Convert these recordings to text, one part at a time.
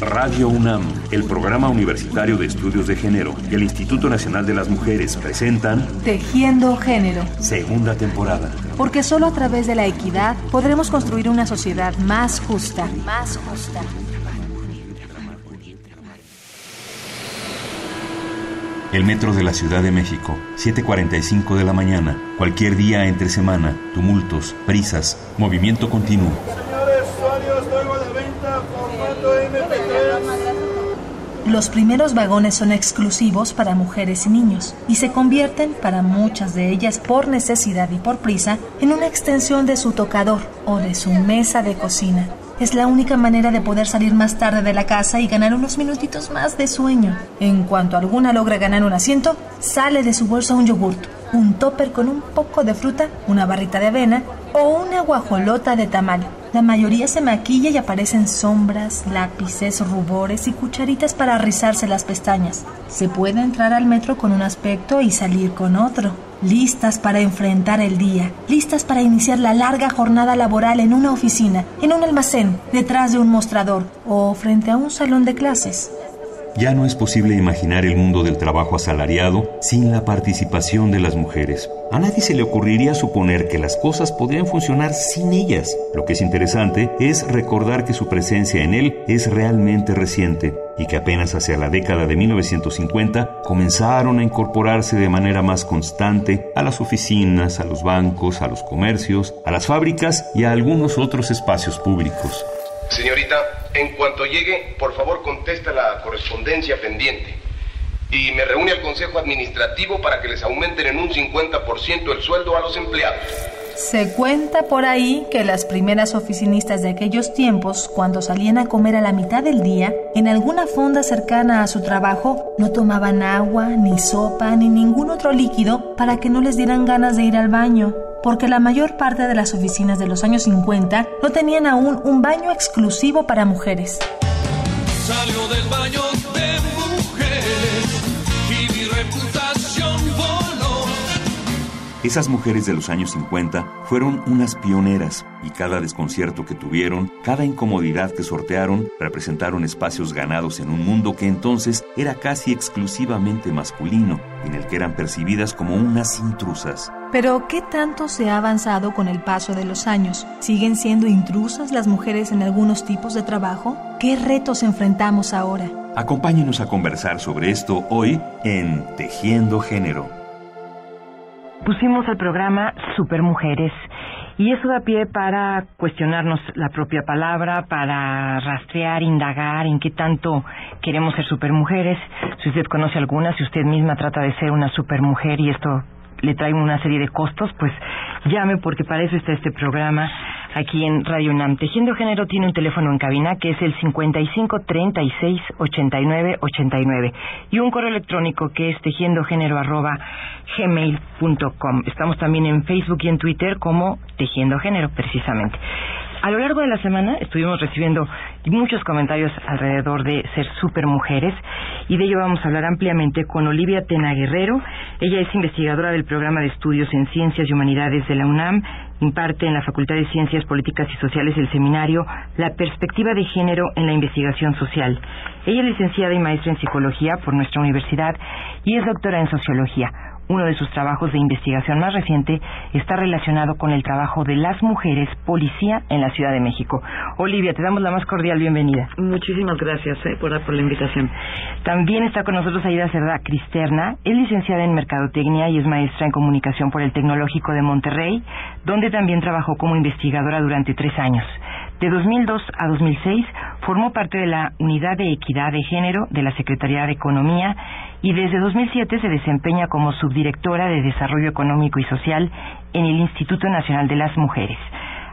Radio UNAM, el Programa Universitario de Estudios de Género y el Instituto Nacional de las Mujeres presentan Tejiendo Género, segunda temporada. porque solo a través de la equidad podremos construir una sociedad más justa. Más justa. El metro de la Ciudad de México, 7.45 de la mañana, cualquier día entre semana, tumultos, prisas, movimiento continuo. Los primeros vagones son exclusivos para mujeres y niños y se convierten, para muchas de ellas por necesidad y por prisa, en una extensión de su tocador o de su mesa de cocina. Es la única manera de poder salir más tarde de la casa y ganar unos minutitos más de sueño. En cuanto alguna logra ganar un asiento, sale de su bolsa un yogurt, un topper con un poco de fruta, una barrita de avena o una guajolota de tamal. La mayoría se maquilla y aparecen sombras, lápices, rubores y cucharitas para rizarse las pestañas. Se puede entrar al metro con un aspecto y salir con otro. Listas para enfrentar el día, listas para iniciar la larga jornada laboral en una oficina, en un almacén, detrás de un mostrador o frente a un salón de clases. Ya no es posible imaginar el mundo del trabajo asalariado sin la participación de las mujeres. A nadie se le ocurriría suponer que las cosas podrían funcionar sin ellas. Lo que es interesante es recordar que su presencia en él es realmente reciente y que apenas hacia la década de 1950 comenzaron a incorporarse de manera más constante a las oficinas, a los bancos, a los comercios, a las fábricas y a algunos otros espacios públicos. Señorita, en cuanto llegue, por favor conteste la correspondencia pendiente. Y me reúne al Consejo Administrativo para que les aumenten en un 50% el sueldo a los empleados. Se cuenta por ahí que las primeras oficinistas de aquellos tiempos, cuando salían a comer a la mitad del día, en alguna fonda cercana a su trabajo, no tomaban agua, ni sopa, ni ningún otro líquido para que no les dieran ganas de ir al baño, porque la mayor parte de las oficinas de los años 50 no tenían aún un baño exclusivo para mujeres. Salió del baño Esas mujeres de los años 50 fueron unas pioneras y cada desconcierto que tuvieron, cada incomodidad que sortearon, representaron espacios ganados en un mundo que entonces era casi exclusivamente masculino, en el que eran percibidas como unas intrusas. Pero, ¿qué tanto se ha avanzado con el paso de los años? ¿Siguen siendo intrusas las mujeres en algunos tipos de trabajo? ¿Qué retos enfrentamos ahora? Acompáñenos a conversar sobre esto hoy en Tejiendo Género. Pusimos al programa Supermujeres y eso da pie para cuestionarnos la propia palabra, para rastrear, indagar en qué tanto queremos ser supermujeres. Si usted conoce alguna, si usted misma trata de ser una supermujer y esto le trae una serie de costos, pues llame porque para eso está este programa aquí en Radio UNAM. Tejiendo Género tiene un teléfono en cabina que es el 55 36 89 89 y un correo electrónico que es tejiendogénero arroba gmail.com. Estamos también en Facebook y en Twitter como Tejiendo Género, precisamente. A lo largo de la semana estuvimos recibiendo muchos comentarios alrededor de ser supermujeres y de ello vamos a hablar ampliamente con Olivia Tena Guerrero. Ella es investigadora del programa de estudios en Ciencias y Humanidades de la UNAM, imparte en la Facultad de Ciencias Políticas y Sociales el seminario La perspectiva de género en la investigación social. Ella es licenciada y maestra en psicología por nuestra universidad y es doctora en sociología. Uno de sus trabajos de investigación más reciente está relacionado con el trabajo de las mujeres policía en la Ciudad de México. Olivia, te damos la más cordial bienvenida. Muchísimas gracias eh, por, por la invitación. También está con nosotros Aida Cerda Cristerna, es licenciada en Mercadotecnia y es maestra en Comunicación por el Tecnológico de Monterrey, donde también trabajó como investigadora durante tres años. De 2002 a 2006 formó parte de la Unidad de Equidad de Género de la Secretaría de Economía y desde 2007 se desempeña como subdirectora de Desarrollo Económico y Social en el Instituto Nacional de las Mujeres.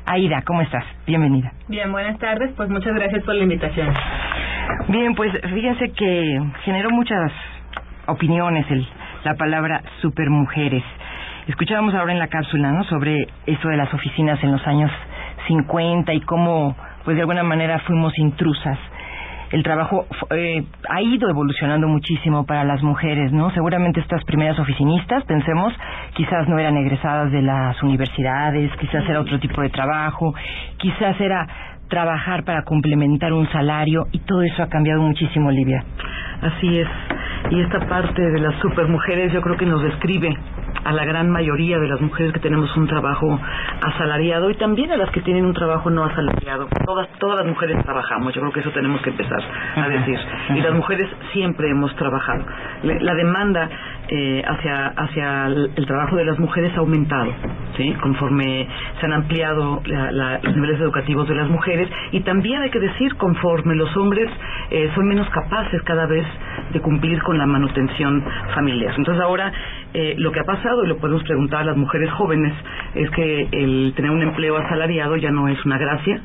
Aida, ¿cómo estás? Bienvenida. Bien, buenas tardes. Pues muchas gracias por la invitación. Bien, pues fíjense que generó muchas opiniones el, la palabra supermujeres. Escuchábamos ahora en la cápsula, ¿no? Sobre eso de las oficinas en los años 50 y cómo, pues de alguna manera fuimos intrusas. el trabajo eh, ha ido evolucionando muchísimo para las mujeres, ¿no? Seguramente estas primeras oficinistas, pensemos, quizás no eran egresadas de las universidades, quizás era otro tipo de trabajo, quizás era trabajar para complementar un salario y todo eso ha cambiado muchísimo, Olivia. Así es. Y esta parte de las supermujeres yo creo que nos describe a la gran mayoría de las mujeres que tenemos un trabajo asalariado y también a las que tienen un trabajo no asalariado. Todas, todas las mujeres trabajamos, yo creo que eso tenemos que empezar a decir. Y las mujeres siempre hemos trabajado. La demanda eh, hacia, hacia el, trabajo de las mujeres ha aumentado, ¿sí? conforme se han ampliado los niveles educativos de las mujeres y también hay que decir conforme los hombres eh, son menos capaces cada vez de cumplir con la manutención familiar. Entonces ahora eh, lo que ha pasado, y lo podemos preguntar a las mujeres jóvenes, es que el tener un empleo asalariado ya no es una gracia,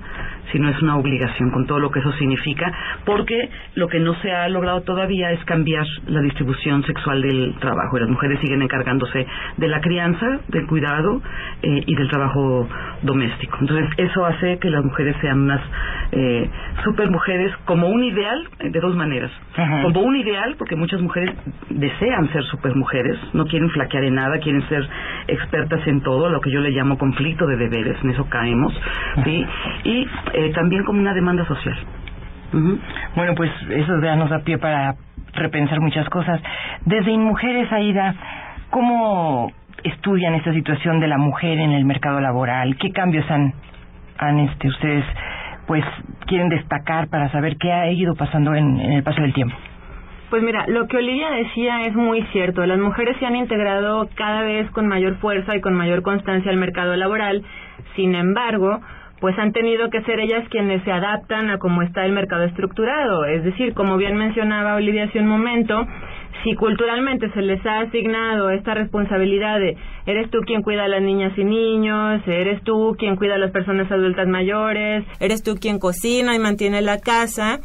sino es una obligación, con todo lo que eso significa, porque lo que no se ha logrado todavía es cambiar la distribución sexual del trabajo. Y las mujeres siguen encargándose de la crianza, del cuidado eh, y del trabajo doméstico. Entonces, eso hace que las mujeres sean unas eh, super mujeres como un ideal eh, de dos maneras. Como un ideal, porque muchas mujeres desean ser super mujeres, no quieren flaquear en nada, quieren ser expertas en todo, lo que yo le llamo conflicto de deberes, en eso caemos. ¿sí? Y eh, también como una demanda social. Bueno, pues eso ya nos da pie para repensar muchas cosas. Desde Inmujeres, Aida, ¿cómo estudian esta situación de la mujer en el mercado laboral? ¿Qué cambios han, han este, ustedes pues quieren destacar para saber qué ha ido pasando en, en el paso del tiempo? Pues mira, lo que Olivia decía es muy cierto. Las mujeres se han integrado cada vez con mayor fuerza y con mayor constancia al mercado laboral. Sin embargo, pues han tenido que ser ellas quienes se adaptan a cómo está el mercado estructurado. Es decir, como bien mencionaba Olivia hace un momento, si culturalmente se les ha asignado esta responsabilidad de eres tú quien cuida a las niñas y niños, eres tú quien cuida a las personas adultas mayores, eres tú quien cocina y mantiene la casa,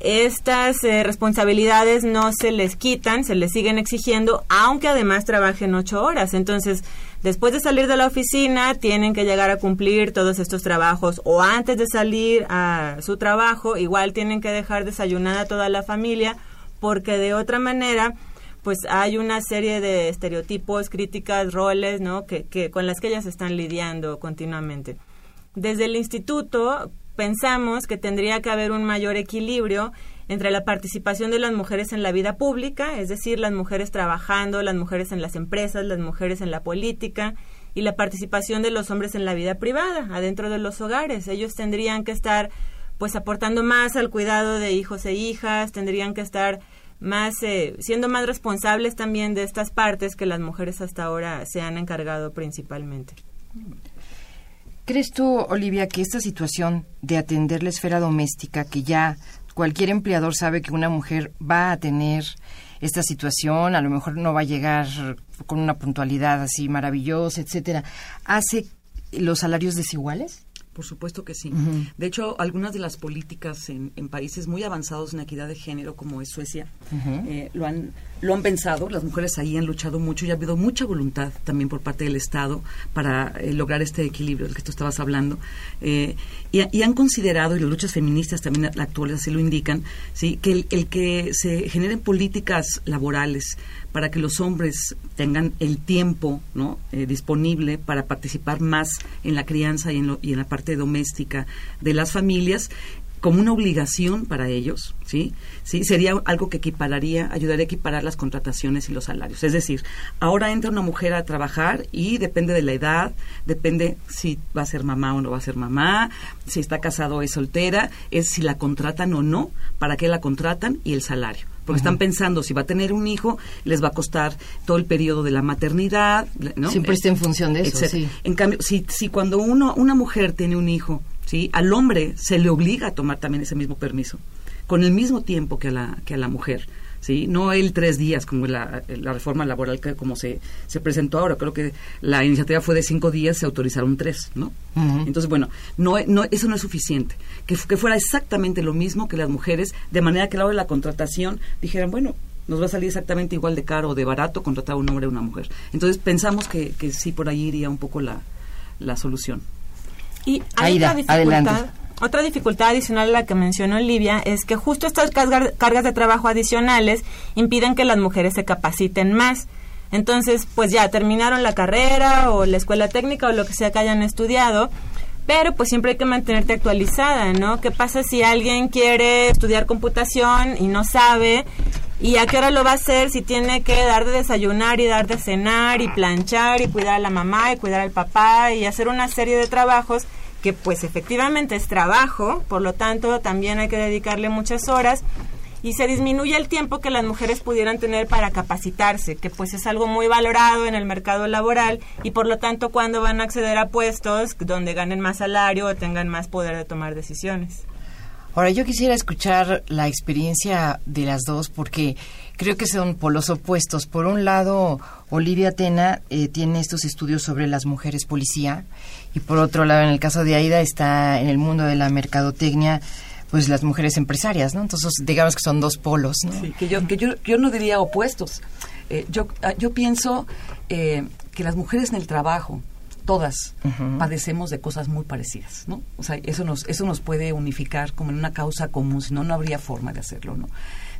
estas eh, responsabilidades no se les quitan, se les siguen exigiendo, aunque además trabajen ocho horas. Entonces, después de salir de la oficina, tienen que llegar a cumplir todos estos trabajos, o antes de salir a su trabajo, igual tienen que dejar desayunada toda la familia, porque de otra manera, pues hay una serie de estereotipos, críticas, roles, ¿no? Que, que con las que ellas están lidiando continuamente. Desde el instituto pensamos que tendría que haber un mayor equilibrio entre la participación de las mujeres en la vida pública, es decir, las mujeres trabajando, las mujeres en las empresas, las mujeres en la política, y la participación de los hombres en la vida privada, adentro de los hogares. Ellos tendrían que estar pues aportando más al cuidado de hijos e hijas, tendrían que estar más eh, siendo más responsables también de estas partes que las mujeres hasta ahora se han encargado principalmente. ¿Crees tú, Olivia, que esta situación de atender la esfera doméstica, que ya cualquier empleador sabe que una mujer va a tener esta situación, a lo mejor no va a llegar con una puntualidad así maravillosa, etcétera, hace los salarios desiguales? Por supuesto que sí. De hecho, algunas de las políticas en, países muy avanzados en equidad de género, como es Suecia, eh, lo han lo han pensado, las mujeres ahí han luchado mucho y ha habido mucha voluntad también por parte del Estado para eh, lograr este equilibrio del que tú estabas hablando. Eh, y, han considerado, y las luchas feministas también actuales así lo indican, ¿sí? que el, que se generen políticas laborales para que los hombres tengan el tiempo ¿no? Eh, disponible para participar más en la crianza y en, y en la parte doméstica de las familias, como una obligación para ellos, ¿sí? ¿sí? Sería algo que equipararía, ayudaría a equiparar las contrataciones y los salarios. Es decir, ahora entra una mujer a trabajar y depende de la edad, depende si va a ser mamá o no va a ser mamá, si está casado o es soltera, es si la contratan o no, para qué la contratan y el salario porque están pensando si va a tener un hijo, les va a costar todo el periodo de la maternidad, ¿no? Siempre está en función de eso, sí. En cambio, si, si cuando uno, una mujer tiene un hijo ¿sí? Al hombre se le obliga a tomar también ese mismo permiso, con el mismo tiempo que a la, que a la mujer. ¿sí? No el tres días como la, la reforma laboral que como se, se presentó ahora. Creo que la iniciativa fue de cinco días, se autorizaron tres, ¿no? Entonces, bueno, no, no, eso no es suficiente. Que, que fuera exactamente lo mismo que las mujeres, de manera que a la hora de la contratación dijeran, bueno, nos va a salir exactamente igual de caro o de barato contratar a un hombre o una mujer. Entonces, pensamos que, que sí por ahí iría un poco la, la solución. Y hay otra dificultad, Otra dificultad adicional a la que mencionó Olivia es que justo estas cargas, cargas de trabajo adicionales impiden que las mujeres se capaciten más. Entonces, pues ya terminaron la carrera o la escuela técnica o lo que sea que hayan estudiado, pero pues siempre hay que mantenerte actualizada, ¿no? ¿Qué pasa si alguien quiere estudiar computación y no sabe? ¿Y a qué hora lo va a hacer si tiene que dar de desayunar y dar de cenar y planchar y cuidar a la mamá y cuidar al papá y hacer una serie de trabajos que pues efectivamente es trabajo, por lo tanto también hay que dedicarle muchas horas y se disminuye el tiempo que las mujeres pudieran tener para capacitarse, que pues es algo muy valorado en el mercado laboral y por lo tanto cuando van a acceder a puestos donde ganen más salario o tengan más poder de tomar decisiones. Ahora yo quisiera escuchar la experiencia de las dos porque creo que son polos opuestos. Por un lado, Olivia Tena eh, tiene estos estudios sobre las mujeres policía y por otro lado, en el caso de Aida, está en el mundo de la mercadotecnia pues las mujeres empresarias, ¿no? Entonces, digamos que son dos polos, ¿no? Sí, que yo, que yo, yo no diría opuestos. Eh, yo, ah, yo pienso eh, que las mujeres en el trabajo, todas, padecemos de cosas muy parecidas, ¿no? O sea, eso nos, eso nos puede unificar como en una causa común, si no, no habría forma de hacerlo, ¿no?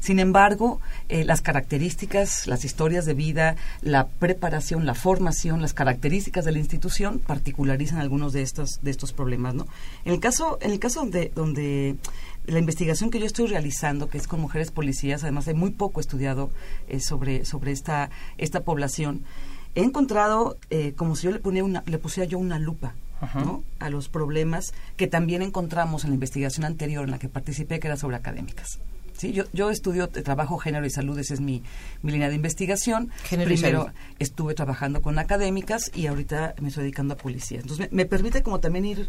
Sin embargo, eh, las características, las historias de vida, la preparación, la formación, las características de la institución particularizan algunos de estos, de estos problemas, ¿no? En el caso, en el caso donde, donde la investigación que yo estoy realizando, que es con mujeres policías, además hay muy poco estudiado eh, sobre, sobre esta, esta población, he encontrado eh, como si yo le, ponía una, le pusiera yo una lupa ¿no? a los problemas que también encontramos en la investigación anterior en la que participé, que era sobre académicas. Sí, yo, yo estudio, trabajo género y salud, esa es mi, mi línea de investigación. Género y Primero salud. estuve trabajando con académicas y ahorita me estoy dedicando a policías. Entonces me, me permite como también ir,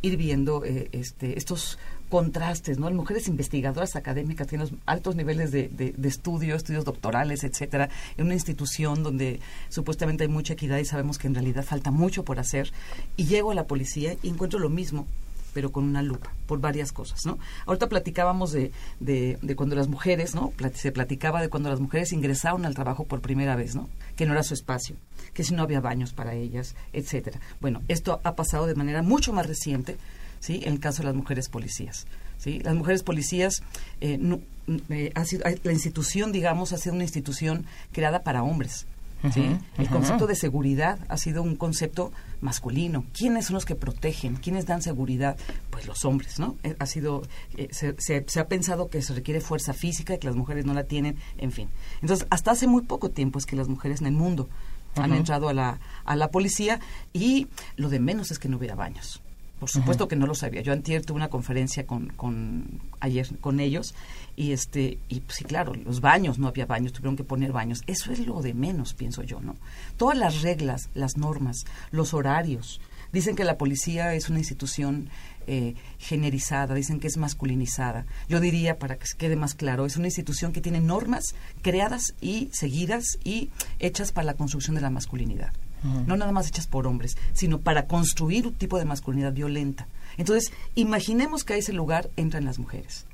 ir viendo eh, este, estos contrastes, ¿no? Mujeres investigadoras académicas tienen altos niveles de, de, estudio, estudios doctorales, etcétera, en una institución donde supuestamente hay mucha equidad y sabemos que en realidad falta mucho por hacer. Y llego a la policía y encuentro lo mismo pero con una lupa, por varias cosas, ¿no? Ahorita platicábamos de, de, de cuando las mujeres, ¿no? Se platicaba de cuando las mujeres ingresaron al trabajo por primera vez, ¿no? Que no era su espacio, que si no había baños para ellas, etcétera. Bueno, esto ha pasado de manera mucho más reciente, ¿sí? En el caso de las mujeres policías. ¿Sí? Las mujeres policías, eh, no- eh, ha sido- la institución, digamos, ha sido una institución creada para hombres. ¿sí? El concepto de seguridad ha sido un concepto masculino. ¿Quiénes son los que protegen? ¿Quiénes dan seguridad? Pues los hombres, ¿no? Eh, Ha sido, eh, se, se- se ha pensado que se requiere fuerza física y que las mujeres no la tienen, en fin. Entonces, hasta hace muy poco tiempo es que las mujeres en el mundo han entrado a la, a la policía y lo de menos es que no hubiera baños. Por supuesto que no lo sabía. Yo antier tuve una conferencia con, con ayer con ellos y este y pues, sí claro, los baños no había baños, tuvieron que poner baños. Eso es lo de menos, pienso yo, ¿no? Todas las reglas, las normas, los horarios. Dicen que la policía es una institución eh, generizada, dicen que es masculinizada. Yo diría, para que se quede más claro, es una institución que tiene normas creadas y seguidas y hechas para la construcción de la masculinidad no nada más hechas por hombres, sino para construir un tipo de masculinidad violenta. Entonces, imaginemos que a ese lugar entran las mujeres,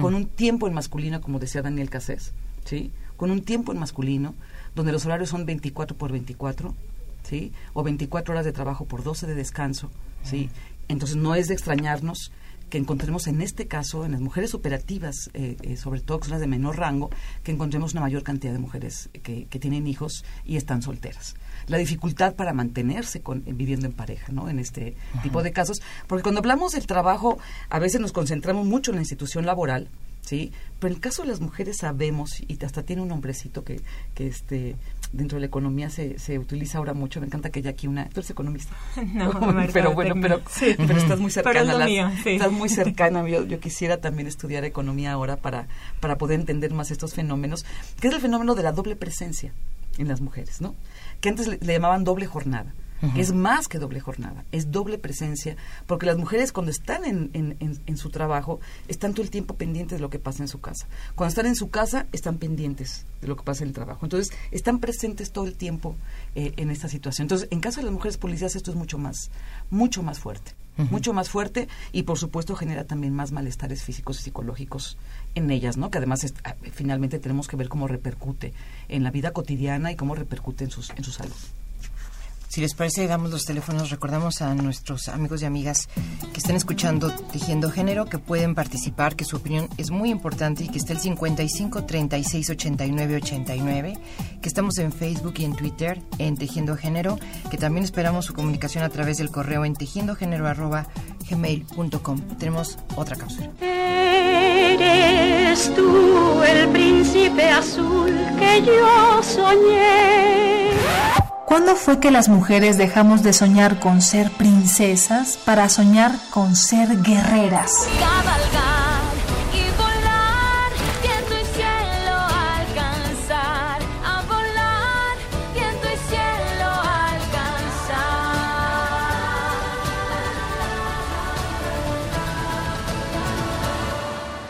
con un tiempo en masculino, como decía Daniel Cassés, ¿sí? Con un tiempo en masculino, donde los horarios son 24 por 24, ¿sí? O 24 horas de trabajo por 12 de descanso, ¿sí? Entonces, no es de extrañarnos que encontremos en este caso, en las mujeres operativas, eh, eh, sobre todo que son las de menor rango, que encontremos una mayor cantidad de mujeres que, que tienen hijos y están solteras. La dificultad para mantenerse con, eh, viviendo en pareja, ¿no? En este tipo de casos. Porque cuando hablamos del trabajo, a veces nos concentramos mucho en la institución laboral, ¿sí? Pero en el caso de las mujeres sabemos, y hasta tiene un nombrecito que, que este, dentro de la economía se, se utiliza ahora mucho, me encanta que haya aquí una... ¿Tú eres economista? No, pero bueno, pero. Sí. pero estás muy Pero cercana es lo a las- mío, sí. estás muy cercana. Yo, yo quisiera también estudiar economía ahora para, para poder entender más estos fenómenos, que es el fenómeno de la doble presencia en las mujeres, ¿no? Que antes le, le llamaban doble jornada. Que Es más que doble jornada, es doble presencia, porque las mujeres cuando están en, en- en- en su trabajo están todo el tiempo pendientes de lo que pasa en su casa. Cuando están en su casa están pendientes de lo que pasa en el trabajo. Entonces están presentes todo el tiempo eh, en esta situación. Entonces, en caso de las mujeres policías esto es mucho más, mucho más fuerte mucho más fuerte y por supuesto genera también más malestares físicos y psicológicos en ellas, ¿no? Que además es- ah, finalmente tenemos que ver cómo repercute en la vida cotidiana y cómo repercute en sus en su salud. Si les parece, damos los teléfonos. Recordamos a nuestros amigos y amigas que están escuchando Tejiendo Género que pueden participar, que su opinión es muy importante y que está el 55 36 89 89, que estamos en Facebook y en Twitter en Tejiendo Género, que también esperamos su comunicación a través del correo en tejiendogénero.gmail.com. Tenemos otra cápsula. Eres tú el príncipe azul que yo soñé. ¿Cuándo fue que las mujeres dejamos de soñar con ser princesas para soñar con ser guerreras?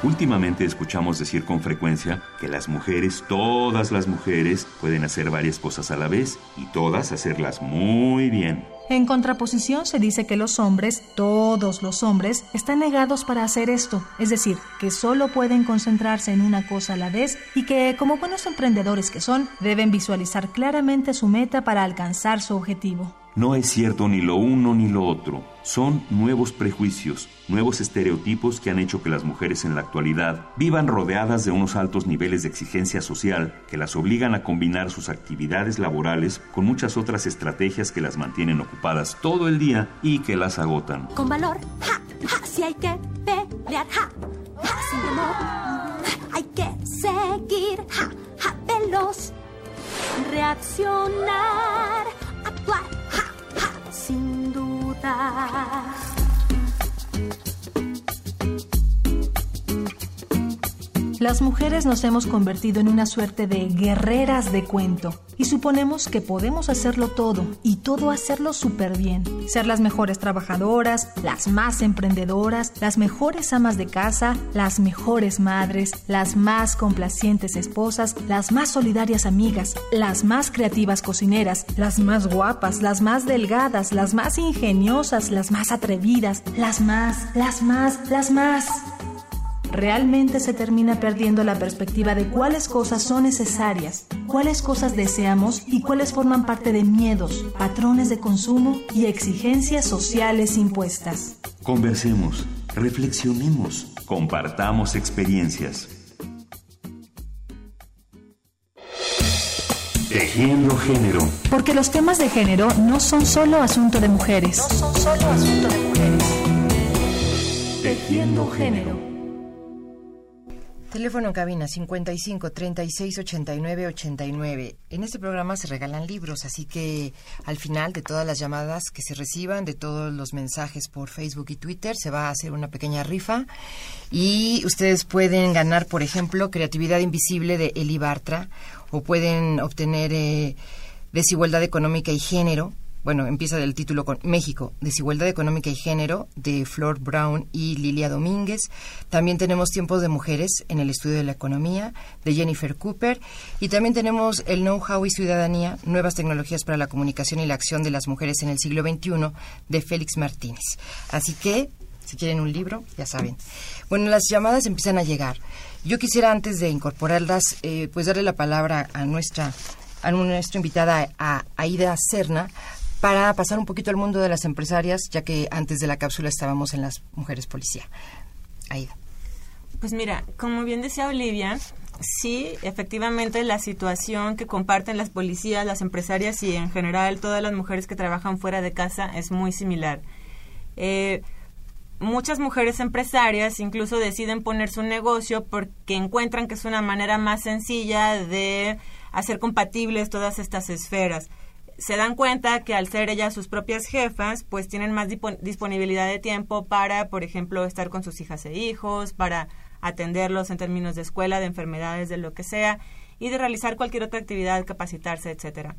Últimamente escuchamos decir con frecuencia que las mujeres, todas las mujeres, pueden hacer varias cosas a la vez y todas hacerlas muy bien. En contraposición se dice que los hombres, todos los hombres, están negados para hacer esto, es decir, que solo pueden concentrarse en una cosa a la vez y que, como buenos emprendedores que son, deben visualizar claramente su meta para alcanzar su objetivo. No es cierto ni lo uno ni lo otro. Son nuevos prejuicios, nuevos estereotipos que han hecho que las mujeres en la actualidad vivan rodeadas de unos altos niveles de exigencia social que las obligan a combinar sus actividades laborales con muchas otras estrategias que las mantienen ocupadas todo el día y que las agotan. Con valor, ja, ja, si hay que pelear, ja, ja, sin temor, hay que seguir, ja, ja, veloz, reaccionar, actuar, duda. Las mujeres nos hemos convertido en una suerte de guerreras de cuento y suponemos que podemos hacerlo todo y todo hacerlo súper bien. Ser las mejores trabajadoras, las más emprendedoras, las mejores amas de casa, las mejores madres, las más complacientes esposas, las más solidarias amigas, las más creativas cocineras, las más guapas, las más delgadas, las más ingeniosas, las más atrevidas, las más, las más, las más realmente se termina perdiendo la perspectiva de cuáles cosas son necesarias, cuáles cosas deseamos y cuáles forman parte de miedos, patrones de consumo y exigencias sociales impuestas. Conversemos, reflexionemos, compartamos experiencias. Tejiendo género. Porque los temas de género no son solo asunto de mujeres. No son solo asunto de mujeres. Tejiendo género. Teléfono en cabina 55 36 89 89. En este programa se regalan libros, así que al final de todas las llamadas que se reciban, de todos los mensajes por Facebook y Twitter, se va a hacer una pequeña rifa y ustedes pueden ganar, por ejemplo, Creatividad Invisible de Eli Bartra o pueden obtener eh, Desigualdad Económica y Género bueno, empieza del título con México, Desigualdad Económica y Género, de Flor Brown y Lilia Domínguez. También tenemos Tiempos de Mujeres en el Estudio de la Economía, de Jennifer Cooper. Y también tenemos El Know-How y Ciudadanía, Nuevas Tecnologías para la Comunicación y la Acción de las Mujeres en el Siglo XXI, de Félix Martínez. Así que, si quieren un libro, ya saben. Bueno, las llamadas empiezan a llegar. Yo quisiera, antes de incorporarlas, eh, pues darle la palabra a nuestra a nuestra invitada, a Aida Serna, para pasar un poquito al mundo de las empresarias, ya que antes de la cápsula estábamos en las mujeres policía. Aida. Pues mira, como bien decía Olivia, sí, efectivamente la situación que comparten las policías, las empresarias y en general todas las mujeres que trabajan fuera de casa es muy similar. Eh, muchas mujeres empresarias incluso deciden poner su negocio porque encuentran que es una manera más sencilla de hacer compatibles todas estas esferas se dan cuenta que al ser ellas sus propias jefas, pues tienen más disponibilidad de tiempo para, por ejemplo, estar con sus hijas e hijos, para atenderlos en términos de escuela, de enfermedades, de lo que sea, y de realizar cualquier otra actividad, capacitarse, etcétera.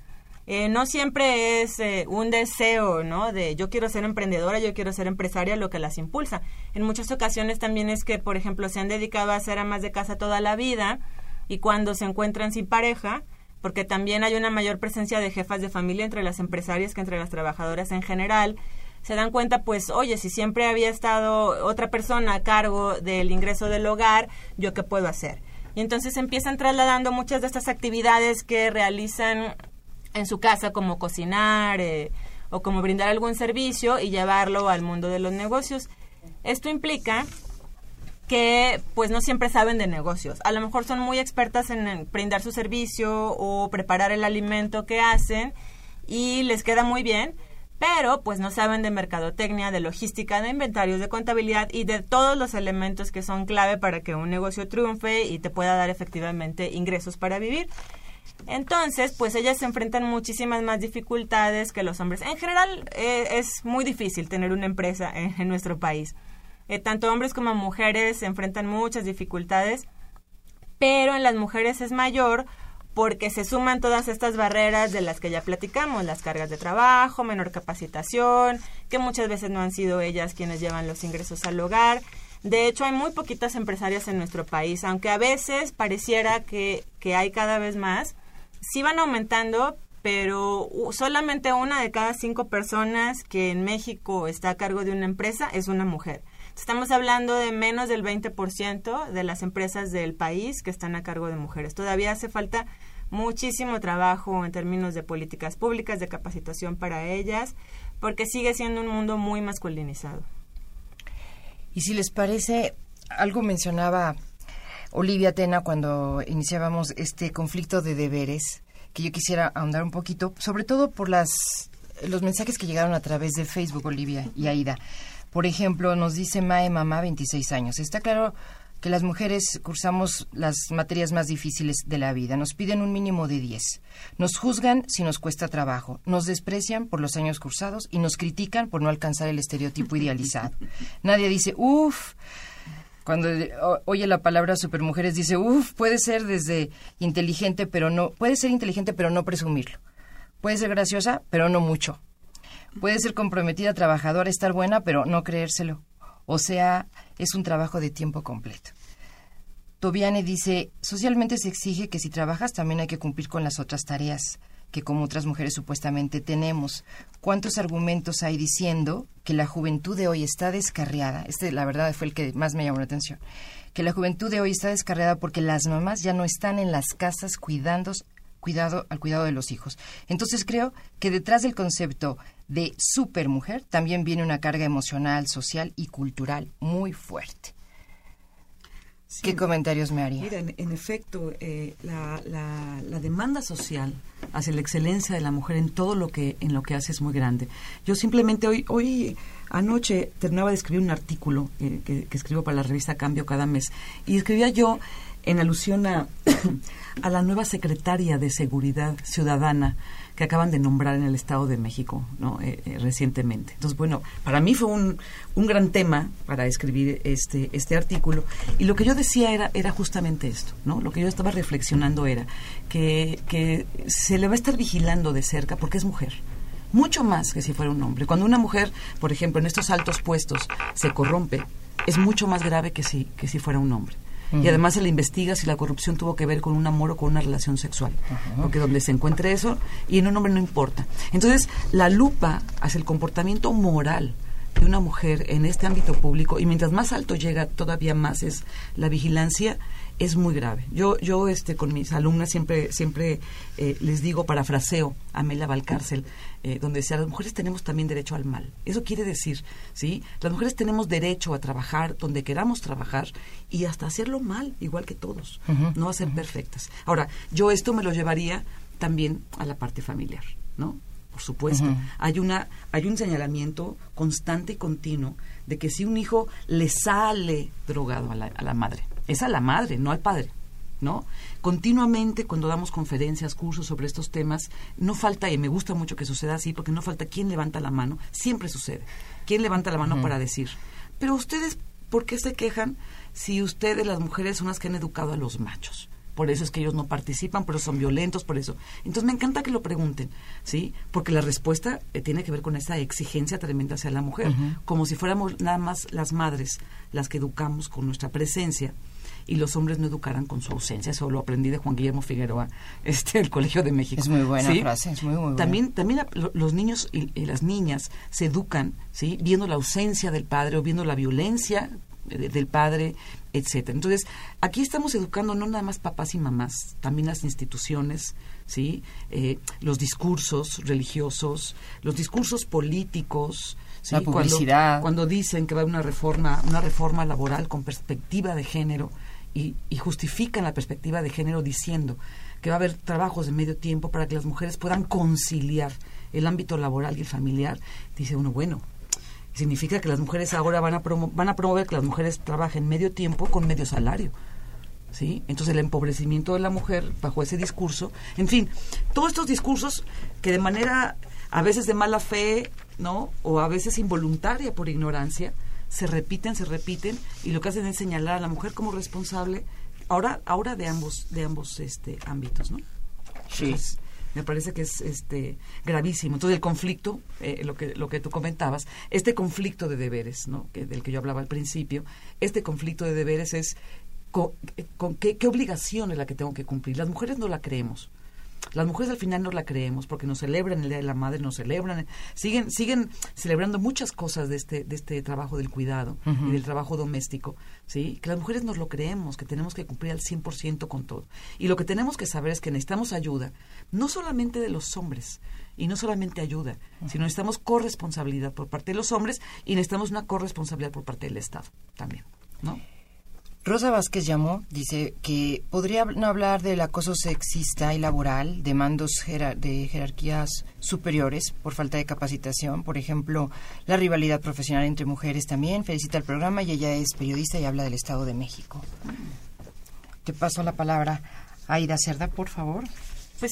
Eh, no siempre es eh, un deseo, ¿no? De yo quiero ser emprendedora, yo quiero ser empresaria, lo que las impulsa. En muchas ocasiones también es que, por ejemplo, se han dedicado a ser amas de casa toda la vida y cuando se encuentran sin pareja, porque también hay una mayor presencia de jefas de familia entre las empresarias que entre las trabajadoras en general, se dan cuenta, pues, oye, si siempre había estado otra persona a cargo del ingreso del hogar, ¿yo qué puedo hacer? Y entonces empiezan trasladando muchas de estas actividades que realizan en su casa como cocinar eh, o como brindar algún servicio y llevarlo al mundo de los negocios. Esto implica que pues no siempre saben de negocios. A lo mejor son muy expertas en, brindar su servicio o preparar el alimento que hacen y les queda muy bien, pero pues no saben de mercadotecnia, de logística, de inventarios, de contabilidad y de todos los elementos que son clave para que un negocio triunfe y te pueda dar efectivamente ingresos para vivir. Entonces, pues ellas se enfrentan muchísimas más dificultades que los hombres. En general, eh, es muy difícil tener una empresa en nuestro país. Eh, tanto hombres como mujeres se enfrentan muchas dificultades, pero en las mujeres es mayor porque se suman todas estas barreras de las que ya platicamos, las cargas de trabajo, menor capacitación, que muchas veces no han sido ellas quienes llevan los ingresos al hogar. De hecho, hay muy poquitas empresarias en nuestro país, aunque a veces pareciera que, que hay cada vez más, sí van aumentando, pero solamente una de cada cinco personas que en México está a cargo de una empresa es una mujer. Estamos hablando de menos del 20% de las empresas del país que están a cargo de mujeres. Todavía hace falta muchísimo trabajo en términos de políticas públicas, de capacitación para ellas, porque sigue siendo un mundo muy masculinizado. Y si les parece, algo mencionaba Olivia Tena cuando iniciábamos este conflicto de deberes, que yo quisiera ahondar un poquito, sobre todo por las los mensajes que llegaron a través de Facebook, Olivia y Aida. Por ejemplo, nos dice Mae Mamá, 26 años. Está claro que las mujeres cursamos las materias más difíciles de la vida. Nos piden un mínimo de 10. Nos juzgan si nos cuesta trabajo. Nos desprecian por los años cursados y nos critican por no alcanzar el estereotipo idealizado. Nadie dice, uff, cuando oye la palabra supermujeres dice, uff, puede ser desde inteligente, pero no, puede ser inteligente, pero no presumirlo. Puede ser graciosa, pero no mucho. Puede ser comprometida, trabajadora, estar buena, pero no creérselo. O sea, es un trabajo de tiempo completo. Tobiane dice, socialmente se exige que si trabajas también hay que cumplir con las otras tareas que como otras mujeres supuestamente tenemos. ¿Cuántos argumentos hay diciendo que la juventud de hoy está descarriada? Este, la verdad, fue el que más me llamó la atención. Que la juventud de hoy está descarriada porque las mamás ya no están en las casas cuidando, cuidado, al cuidado de los hijos. Entonces creo que detrás del concepto de supermujer también viene una carga emocional, social y cultural muy fuerte. ¿Qué comentarios me haría? Mira, en, en efecto, eh, la, la- la demanda social hacia la excelencia de la mujer en todo lo que en lo que hace es muy grande. Yo simplemente hoy hoy anoche terminaba de escribir un artículo eh, que, que escribo para la revista Cambio cada mes y escribía yo en alusión a, a la nueva secretaria de Seguridad Ciudadana que acaban de nombrar en el Estado de México ¿no? Eh, eh, recientemente. Entonces, bueno, para mí fue un, un gran tema para escribir este, este artículo y lo que yo decía era, era justamente esto, ¿no? Lo que yo estaba reflexionando era que, que se le va a estar vigilando de cerca porque es mujer mucho más que si fuera un hombre. Cuando una mujer, por ejemplo, en estos altos puestos se corrompe, es mucho más grave que si, que si fuera un hombre. Y además se le investiga si la corrupción tuvo que ver con un amor o con una relación sexual. Porque donde se encuentre eso, y en un hombre no importa. Entonces, la lupa hacia el comportamiento moral de una mujer en este ámbito público, y mientras más alto llega, todavía más es la vigilancia, es muy grave. Yo, yo este, con mis alumnas siempre, siempre eh, les digo, parafraseo a Amelia Valcárcel, eh, donde decía, las mujeres tenemos también derecho al mal. Eso quiere decir, ¿sí? Las mujeres tenemos derecho a trabajar donde queramos trabajar y hasta hacerlo mal, igual que todos, no a ser perfectas. Ahora, yo esto me lo llevaría también a la parte familiar, ¿no? Por supuesto. Hay una hay un señalamiento constante y continuo de que si un hijo le sale drogado a la, a la madre, es a la madre, no al padre. ¿No? Continuamente cuando damos conferencias, cursos sobre estos temas, no falta, y me gusta mucho que suceda así, porque no falta quien levanta la mano, siempre sucede. ¿Quién levanta la mano para decir? Pero ustedes, ¿por qué se quejan si ustedes, las mujeres, son las que han educado a los machos? Por eso es que ellos no participan, por eso son violentos, por eso. Entonces me encanta que lo pregunten, ¿sí? Porque la respuesta eh, tiene que ver con esa exigencia tremenda hacia la mujer, como si fuéramos nada más las madres las que educamos con nuestra presencia y los hombres no educaran con su ausencia. Eso lo aprendí de Juan Guillermo Figueroa, este, del Colegio de México. Es muy buena ¿Sí? frase, es muy, muy buena. También, también los niños y, y las niñas se educan, ¿sí? Viendo la ausencia del padre o viendo la violencia De- del padre, etcétera. Entonces, aquí estamos educando no nada más papás y mamás, también las instituciones, ¿sí? Eh, los discursos religiosos, los discursos políticos, ¿sí? La Cuando- publicidad. Cuando, dicen que va a haber una reforma, una reforma laboral con perspectiva de género y, justifican la perspectiva de género diciendo que va a haber trabajos de medio tiempo para que las mujeres puedan conciliar el ámbito laboral y el familiar, dice uno, bueno, significa que las mujeres ahora van a, promo- van a promover que las mujeres trabajen medio tiempo con medio salario. ¿Sí? Entonces el empobrecimiento de la mujer bajo ese discurso, en fin, todos estos discursos que de manera a veces de mala fe, ¿no? O a veces involuntaria por ignorancia, se repiten, se repiten y lo que hacen es señalar a la mujer como responsable ahora ahora de ambos de ambos este ámbitos, ¿no? Sí. Entonces, me parece que es este gravísimo. Entonces el conflicto, eh, lo que lo que tú comentabas, este conflicto de deberes, ¿no? Que, del que yo hablaba al principio, este conflicto de deberes es con, eh, con qué, qué obligación es la que tengo que cumplir. Las mujeres no la creemos. Las mujeres al final no la creemos porque nos celebran el Día de la Madre, nos celebran, siguen siguen celebrando muchas cosas de este de este trabajo del cuidado y del trabajo doméstico, ¿sí? Que las mujeres nos lo creemos, que tenemos que cumplir al 100% con todo. Y lo que tenemos que saber es que necesitamos ayuda, no solamente de los hombres, y no solamente ayuda, sino necesitamos corresponsabilidad por parte de los hombres y necesitamos una corresponsabilidad por parte del Estado también, ¿no? Rosa Vázquez llamó, dice que podría no hablar del acoso sexista y laboral, de mandos de jerarquías superiores por falta de capacitación, por ejemplo, la rivalidad profesional entre mujeres también. Felicita el programa y ella es periodista y habla del Estado de México. Te paso la palabra a Aida Cerda, por favor. Pues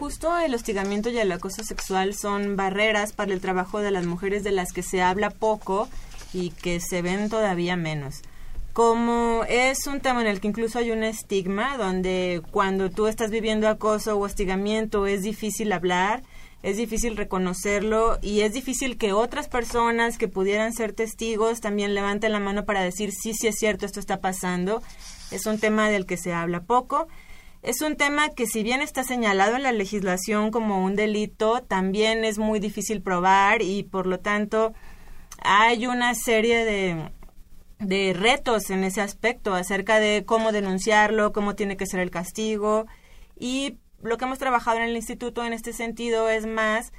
justo el hostigamiento y el acoso sexual son barreras para el trabajo de las mujeres de las que se habla poco y que se ven todavía menos. Como es un tema en el que incluso hay un estigma, donde cuando tú estás viviendo acoso o hostigamiento es difícil hablar, es difícil reconocerlo y es difícil que otras personas que pudieran ser testigos también levanten la mano para decir sí, sí es cierto, esto está pasando. Es un tema del que se habla poco. Es un tema que si bien está señalado en la legislación como un delito, también es muy difícil probar y por lo tanto hay una serie de, de retos en ese aspecto acerca de cómo denunciarlo, cómo tiene que ser el castigo y lo que hemos trabajado en el instituto en este sentido es más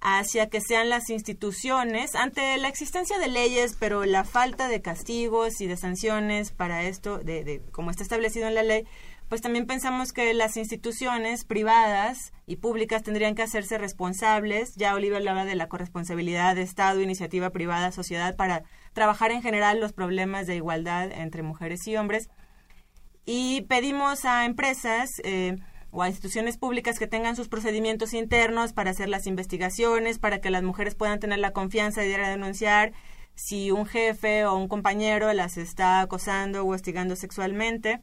hacia que sean las instituciones, ante la existencia de leyes, pero la falta de castigos y de sanciones para esto, de, de como está establecido en la ley, pues también pensamos que las instituciones privadas y públicas tendrían que hacerse responsables. Ya Olivia hablaba de la corresponsabilidad de Estado, iniciativa privada, sociedad, para trabajar en general los problemas de igualdad entre mujeres y hombres. Y pedimos a empresas eh, o a instituciones públicas que tengan sus procedimientos internos para hacer las investigaciones, para que las mujeres puedan tener la confianza de ir a denunciar si un jefe o un compañero las está acosando o hostigando sexualmente.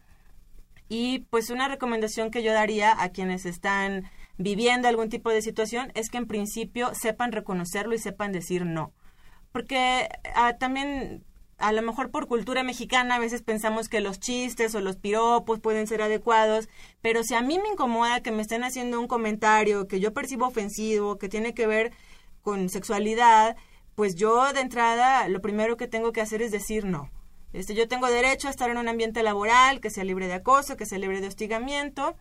Y pues una recomendación que yo daría a quienes están viviendo algún tipo de situación es que en principio sepan reconocerlo y sepan decir no. Porque ah, también a lo mejor por cultura mexicana a veces pensamos que los chistes o los piropos pueden ser adecuados, pero si a mí me incomoda que me estén haciendo un comentario que yo percibo ofensivo, que tiene que ver con sexualidad, pues yo de entrada lo primero que tengo que hacer es decir no. Este, yo tengo derecho a estar en un ambiente laboral que sea libre de acoso, que sea libre de hostigamiento,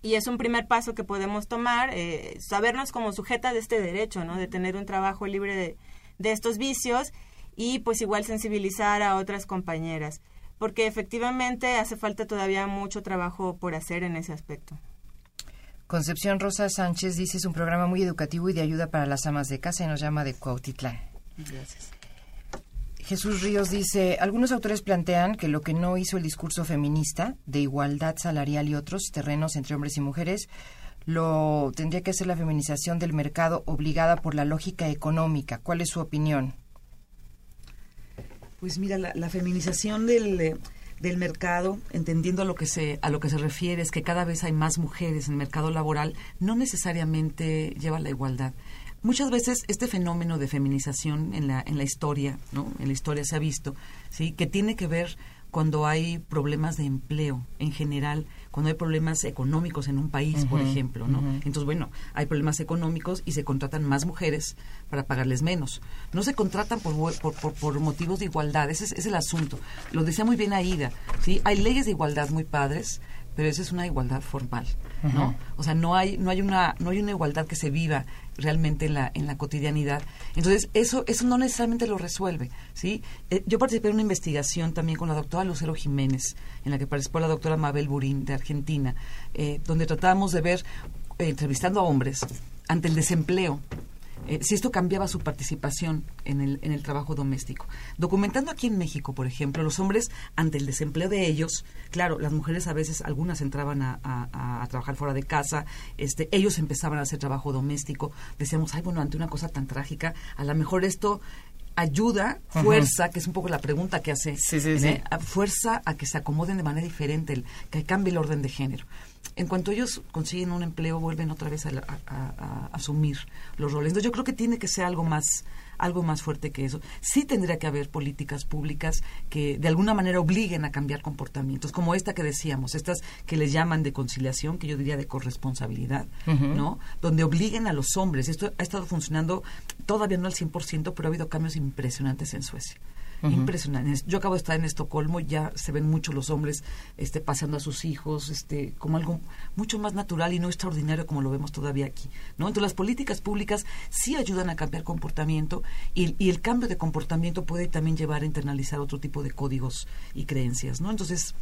y es un primer paso que podemos tomar, eh, sabernos como sujeta de este derecho, ¿no? De tener un trabajo libre de, de estos vicios y pues igual sensibilizar a otras compañeras, porque efectivamente hace falta todavía mucho trabajo por hacer en ese aspecto. Concepción Rosa Sánchez dice es un programa muy educativo y de ayuda para las amas de casa y nos llama de Cuautitlán. Gracias. Jesús Ríos dice, algunos autores plantean que lo que no hizo el discurso feminista de igualdad salarial y otros terrenos entre hombres y mujeres, lo tendría que hacer la feminización del mercado obligada por la lógica económica. ¿Cuál es su opinión? Pues mira, la, la feminización del, eh, del mercado, entendiendo a lo que se a lo que se refiere es que cada vez hay más mujeres en el mercado laboral, no necesariamente lleva a la igualdad. Muchas veces este fenómeno de feminización en la en la historia, ¿no? En la historia se ha visto, sí, que tiene que ver cuando hay problemas de empleo en general, cuando hay problemas económicos en un país, por ejemplo, ¿no? Entonces, bueno, hay problemas económicos y se contratan más mujeres para pagarles menos. No se contratan por, por, por- por motivos de igualdad, ese es, el asunto. Lo decía muy bien Aida, ¿sí? Hay leyes de igualdad muy padres, pero esa es una igualdad formal, ¿no? O sea, no hay, no hay una, no hay una igualdad que se viva realmente en la, en la cotidianidad. Entonces, eso, eso no necesariamente lo resuelve, ¿sí? Eh, yo participé en una investigación también con la doctora Lucero Jiménez, en la que participó la doctora Mabel Burín de Argentina, eh, donde tratábamos de ver, eh, entrevistando a hombres, ante el desempleo, eh, si esto cambiaba su participación en el, en el trabajo doméstico. Documentando aquí en México, por ejemplo, los hombres ante el desempleo de ellos, claro, las mujeres a veces, algunas entraban a, a- a- trabajar fuera de casa, este, ellos empezaban a hacer trabajo doméstico, decíamos, ay, bueno, ante una cosa tan trágica, a lo mejor esto ayuda, fuerza, que es un poco la pregunta que hace, Sí, sí, ¿eh? sí. a fuerza a que se acomoden de manera diferente, el- que cambie el orden de género. En cuanto ellos consiguen un empleo, vuelven otra vez a, la- a- a- a asumir los roles. Entonces, yo creo que tiene que ser algo más algo más fuerte que eso. Sí tendría que haber políticas públicas que de alguna manera obliguen a cambiar comportamientos, como esta que decíamos, estas que les llaman de conciliación, que yo diría de corresponsabilidad. ¿no? Donde obliguen a los hombres. Esto ha estado funcionando todavía no al 100%, pero ha habido cambios impresionantes en Suecia. Yo acabo de estar en Estocolmo, ya se ven mucho los hombres este, paseando a sus hijos, este, como algo mucho más natural y no extraordinario como lo vemos todavía aquí. ¿no? Entonces las políticas públicas sí ayudan a cambiar comportamiento y, y el cambio de comportamiento puede también llevar a internalizar otro tipo de códigos y creencias. ¿no? Entonces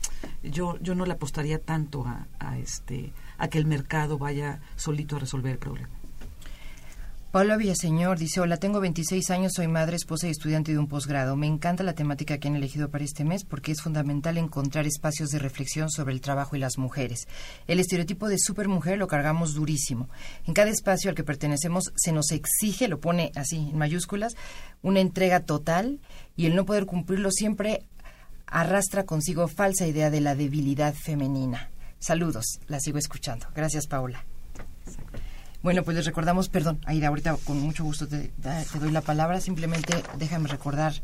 yo, yo no le apostaría tanto a, a, este, a que el mercado vaya solito a resolver el problema. Paula Villaseñor dice, hola, tengo 26 años, soy madre, esposa y estudiante de un posgrado. Me encanta la temática que han elegido para este mes porque es fundamental encontrar espacios de reflexión sobre el trabajo y las mujeres. El estereotipo de supermujer lo cargamos durísimo. En cada espacio al que pertenecemos se nos exige, lo pone así en mayúsculas, una entrega total y el no poder cumplirlo siempre arrastra consigo falsa idea de la debilidad femenina. Saludos, la sigo escuchando. Gracias, Paula. Bueno, pues les recordamos, perdón, Aida, ahorita con mucho gusto te, doy la palabra. Simplemente déjame recordar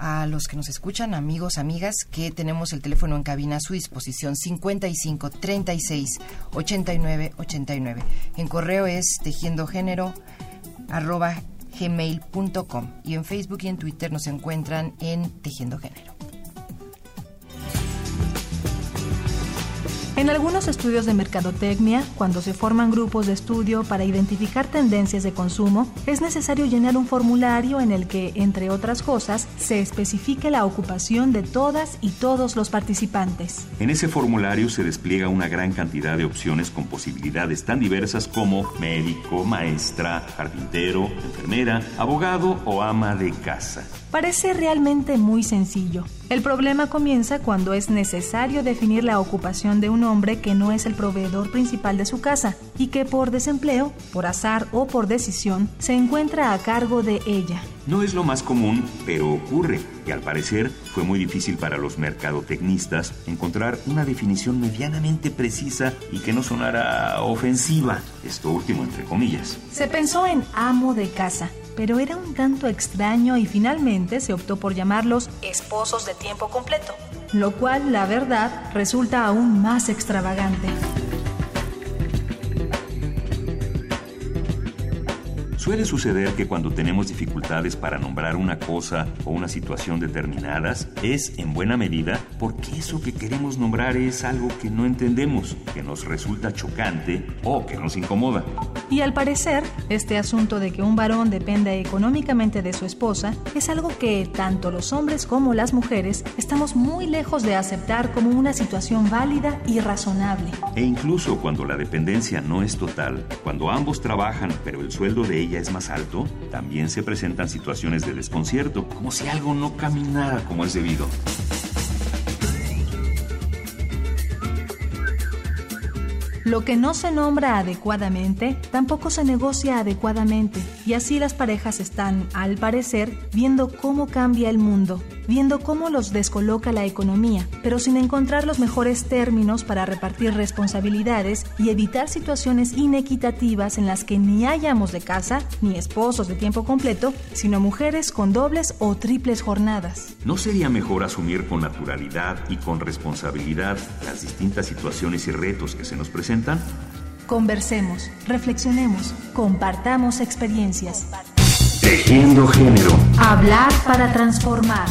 a los que nos escuchan, amigos, amigas, que tenemos el teléfono en cabina a su disposición 55 36 89 89. En correo es tejiendo género arroba gmail.com y en Facebook y en Twitter nos encuentran en Tejiendo Género. En algunos estudios de mercadotecnia, cuando se forman grupos de estudio para identificar tendencias de consumo, es necesario llenar un formulario en el que, entre otras cosas, se especifique la ocupación de todas y todos los participantes. En ese formulario se despliega una gran cantidad de opciones con posibilidades tan diversas como médico, maestra, carpintero, enfermera, abogado o ama de casa. Parece realmente muy sencillo. El problema comienza cuando es necesario definir la ocupación de un hombre que no es el proveedor principal de su casa y que por desempleo, por azar o por decisión se encuentra a cargo de ella. No es lo más común, pero ocurre, y al parecer fue muy difícil para los mercadotecnistas encontrar una definición medianamente precisa y que no sonara ofensiva, esto último entre comillas. Se pensó en amo de casa, pero era un tanto extraño y finalmente se optó por llamarlos esposos de tiempo completo, lo cual, la verdad, resulta aún más extravagante. Suele suceder que cuando tenemos dificultades para nombrar una cosa o una situación determinadas, es en buena medida porque eso que queremos nombrar es algo que no entendemos, que nos resulta chocante o que nos incomoda. Y al parecer, este asunto de que un varón dependa económicamente de su esposa es algo que tanto los hombres como las mujeres estamos muy lejos de aceptar como una situación válida y razonable. E incluso cuando la dependencia no es total, cuando ambos trabajan pero el sueldo de ella es más alto, también se presentan situaciones de desconcierto, como si algo no caminara como es debido. Lo que no se nombra adecuadamente tampoco se negocia adecuadamente y así las parejas están, al parecer, viendo cómo cambia el mundo, viendo cómo los descoloca la economía, pero sin encontrar los mejores términos para repartir responsabilidades y evitar situaciones inequitativas en las que ni hayamos de casa ni esposos de tiempo completo, sino mujeres con dobles o triples jornadas. ¿No sería mejor asumir con naturalidad y con responsabilidad las distintas situaciones y retos que se nos presentan? Conversemos, reflexionemos, compartamos experiencias. Tejiendo género. Hablar para transformar.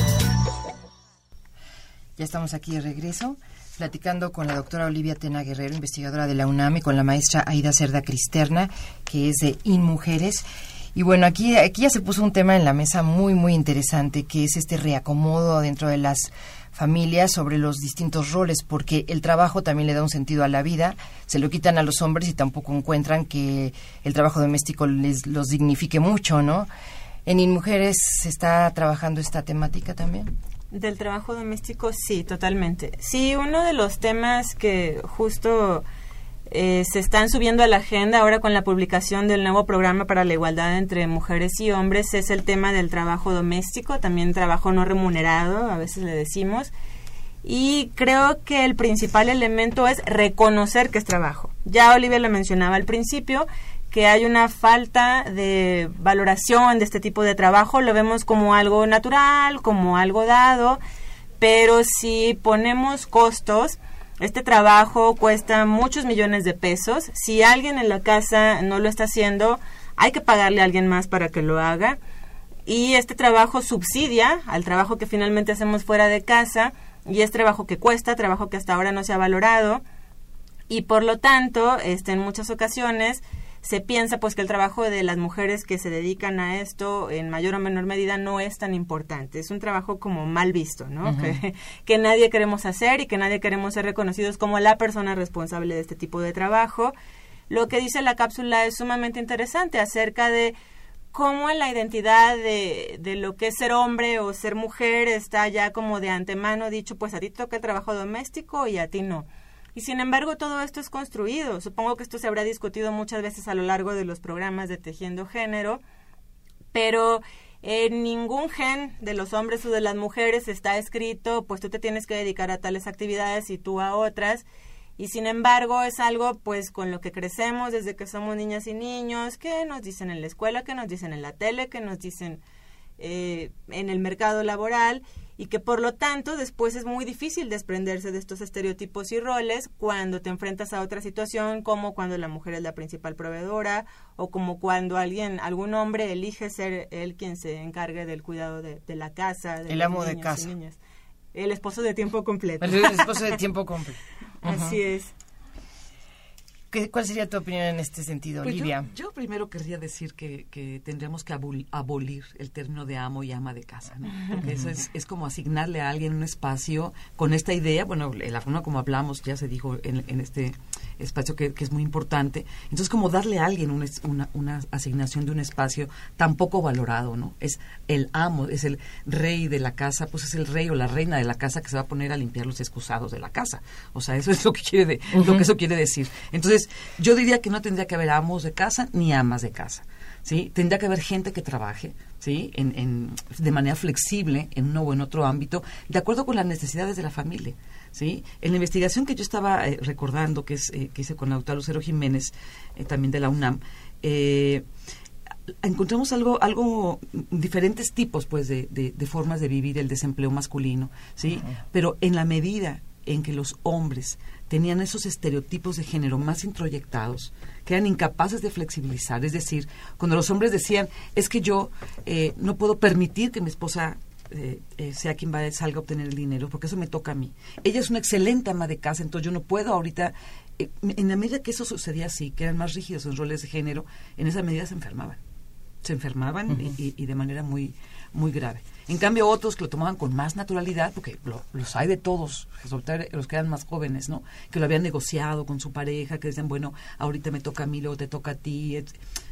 Ya estamos aquí de regreso platicando con la doctora Olivia Tena Guerrero, investigadora de la UNAM, y con la maestra Aida Cerda Cristerna, que es de InMujeres. Y bueno, aquí, aquí ya se puso un tema en la mesa muy, muy interesante, que es este reacomodo dentro de las familias sobre los distintos roles, porque el trabajo también le da un sentido a la vida, se lo quitan a los hombres y tampoco encuentran que el trabajo doméstico les los dignifique mucho, ¿no? En InMujeres se está trabajando esta temática también. Del trabajo doméstico, sí, totalmente. Sí, uno de los temas que justo eh, se están subiendo a la agenda ahora con la publicación del nuevo programa para la igualdad entre mujeres y hombres es el tema del trabajo doméstico, también trabajo no remunerado, a veces le decimos. Y creo que el principal elemento es reconocer que es trabajo. Ya Olivia lo mencionaba al principio, que hay una falta de valoración de este tipo de trabajo, lo vemos como algo natural, como algo dado, pero si ponemos costos, este trabajo cuesta muchos millones de pesos, si alguien en la casa no lo está haciendo, hay que pagarle a alguien más para que lo haga, y este trabajo subsidia al trabajo que finalmente hacemos fuera de casa, y es trabajo que cuesta, trabajo que hasta ahora no se ha valorado, y por lo tanto, este, en muchas ocasiones, se piensa pues que el trabajo de las mujeres que se dedican a esto en mayor o menor medida no es tan importante. Es un trabajo como mal visto, ¿no? que, que, nadie queremos hacer y que nadie queremos ser reconocidos como la persona responsable de este tipo de trabajo. Lo que dice la cápsula es sumamente interesante acerca de cómo en la identidad de, de lo que es ser hombre o ser mujer está ya como de antemano dicho, pues a ti toca el trabajo doméstico y a ti no. Y sin embargo, todo esto es construido. Supongo que esto se habrá discutido muchas veces a lo largo de los programas de Tejiendo Género, pero en ningún gen de los hombres o de las mujeres está escrito, pues tú te tienes que dedicar a tales actividades y tú a otras. Y sin embargo, es algo pues con lo que crecemos desde que somos niñas y niños, que nos dicen en la escuela, que nos dicen en la tele, que nos dicen eh, en el mercado laboral y que por lo tanto después es muy difícil desprenderse de estos estereotipos y roles cuando te enfrentas a otra situación como cuando la mujer es la principal proveedora o como cuando alguien, algún hombre elige ser él quien se encargue del cuidado de, de la casa. De el amo de casa. El esposo de tiempo completo. El esposo de tiempo completo. Así es. ¿Qué, ¿Cuál sería tu opinión en este sentido, pues Olivia? Yo, yo, primero querría decir que, que tendríamos que abol, abolir el término de amo y ama de casa, ¿no? Porque eso es, es, como asignarle a alguien un espacio con esta idea, bueno, la forma como hablamos ya se dijo en, en este espacio que, que, es muy importante. Entonces, como darle a alguien un, una, una, asignación de un espacio tan poco valorado, ¿no? Es el amo, es el rey de la casa, pues es el rey o la reina de la casa que se va a poner a limpiar los excusados de la casa. O sea, eso es lo que quiere, de, uh -huh. lo que eso quiere decir. Entonces, yo diría que no tendría que haber amos de casa ni amas de casa. ¿sí? Tendría que haber gente que trabaje ¿sí? En, en, de manera flexible en uno o en otro ámbito, de acuerdo con las necesidades de la familia. ¿Sí? En la investigación que yo estaba eh, recordando, que, es, eh, que hice con la doctora Lucero Jiménez, eh, también de la UNAM, encontramos algo, algo, diferentes tipos pues, de, de, de, formas de vivir el desempleo masculino, ¿sí? Uh -huh. Pero en la medida en que los hombres tenían esos estereotipos de género más introyectados, que eran incapaces de flexibilizar. Es decir, cuando los hombres decían, es que yo eh, no puedo permitir que mi esposa eh, eh, sea quien vaya, salga a obtener el dinero, porque eso me toca a mí. Ella es una excelente ama de casa, entonces yo no puedo ahorita, eh, en la medida que eso sucedía así, que eran más rígidos en roles de género, en esa medida se enfermaban. Se enfermaban uh -huh. y, y, de manera muy, muy grave. En cambio, otros que lo tomaban con más naturalidad, porque lo, los hay de todos, los que eran más jóvenes, ¿no? Que lo habían negociado con su pareja, que decían, bueno, ahorita me toca a mí, luego te toca a ti.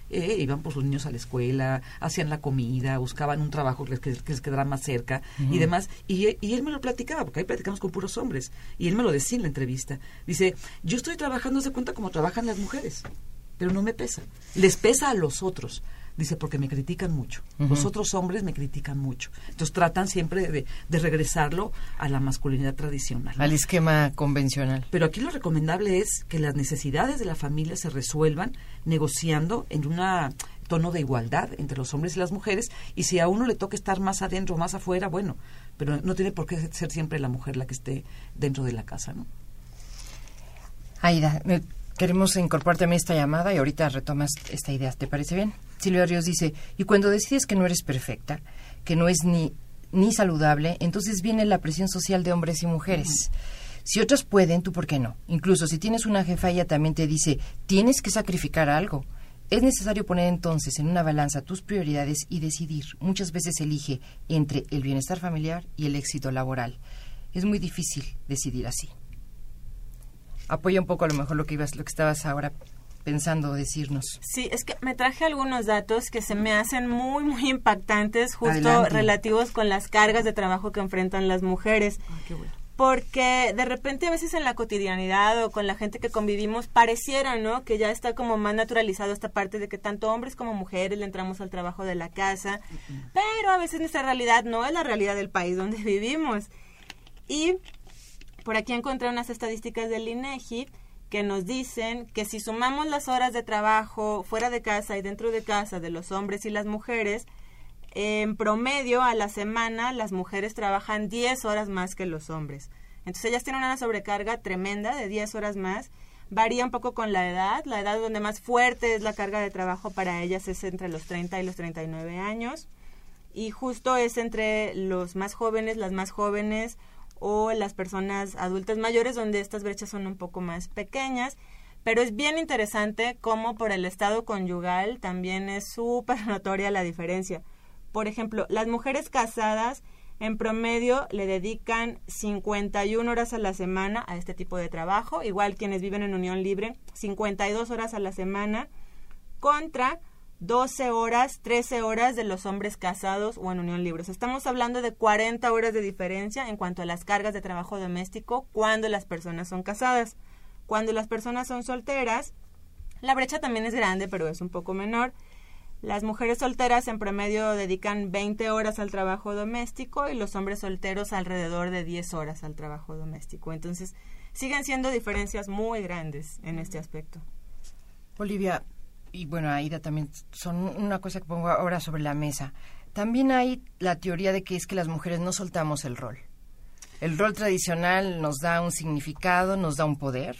Eh, iban por sus niños a la escuela, hacían la comida, buscaban un trabajo que les, que, que les quedara más cerca uh -huh. y demás. Y, y, él me lo platicaba, porque ahí platicamos con puros hombres. Y él me lo decía en la entrevista. Dice, yo estoy trabajando, se cuenta como trabajan las mujeres, pero no me pesa. Les pesa a los otros Dice, porque me critican mucho. Ujú. Los otros hombres me critican mucho. Entonces tratan siempre de, de regresarlo a la masculinidad tradicional. ¿no? Al esquema convencional. Pero aquí lo recomendable es que las necesidades de la familia se resuelvan negociando en un tono de igualdad entre los hombres y las mujeres. Y si a uno le toca estar más adentro o más afuera, bueno, pero no tiene por qué ser siempre la mujer la que esté dentro de la casa, ¿no? Aida, queremos incorporar también esta llamada y ahorita retomas esta idea. ¿Te parece bien? Silvia Ríos dice, y cuando decides que no eres perfecta, que no es ni, ni saludable, entonces viene la presión social de hombres y mujeres. Si otras pueden, tú por qué no. Incluso si tienes una jefa, ella también te dice, tienes que sacrificar algo. Es necesario poner entonces en una balanza tus prioridades y decidir. Muchas veces elige entre el bienestar familiar y el éxito laboral. Es muy difícil decidir así. Apoya un poco a lo mejor lo que ibas, lo que estabas ahora pensando decirnos. Sí, es que me traje algunos datos que se me hacen muy, muy impactantes, justo Adelante. relativos con las cargas de trabajo que enfrentan las mujeres. Porque de repente a veces en la cotidianidad o con la gente que convivimos pareciera, ¿no? Que ya está como más naturalizado esta parte de que tanto hombres como mujeres le entramos al trabajo de la casa, pero a veces nuestra realidad no es la realidad del país donde vivimos. Y por aquí encontré unas estadísticas del INEGI que nos dicen que si sumamos las horas de trabajo fuera de casa y dentro de casa de los hombres y las mujeres, en promedio a la semana las mujeres trabajan 10 horas más que los hombres. Entonces ellas tienen una sobrecarga tremenda de 10 horas más. Varía un poco con la edad. La edad donde más fuerte es la carga de trabajo para ellas es entre los 30 y los 39 años. Y justo es entre los más jóvenes, las más jóvenes o las personas adultas mayores donde estas brechas son un poco más pequeñas. Pero es bien interesante cómo por el estado conyugal también es súper notoria la diferencia. Por ejemplo, las mujeres casadas en promedio le dedican 51 horas a la semana a este tipo de trabajo, igual quienes viven en unión libre, 52 horas a la semana contra 12 horas, 13 horas de los hombres casados o en unión libre. Estamos hablando de 40 horas de diferencia en cuanto a las cargas de trabajo doméstico cuando las personas son casadas. Cuando las personas son solteras, la brecha también es grande, pero es un poco menor. Las mujeres solteras en promedio dedican 20 horas al trabajo doméstico y los hombres solteros alrededor de 10 horas al trabajo doméstico. Entonces, siguen siendo diferencias muy grandes en este aspecto. Olivia, y bueno, Aida también, son una cosa que pongo ahora sobre la mesa. También hay la teoría de que es que las mujeres no soltamos el rol. El rol tradicional nos da un significado, nos da un poder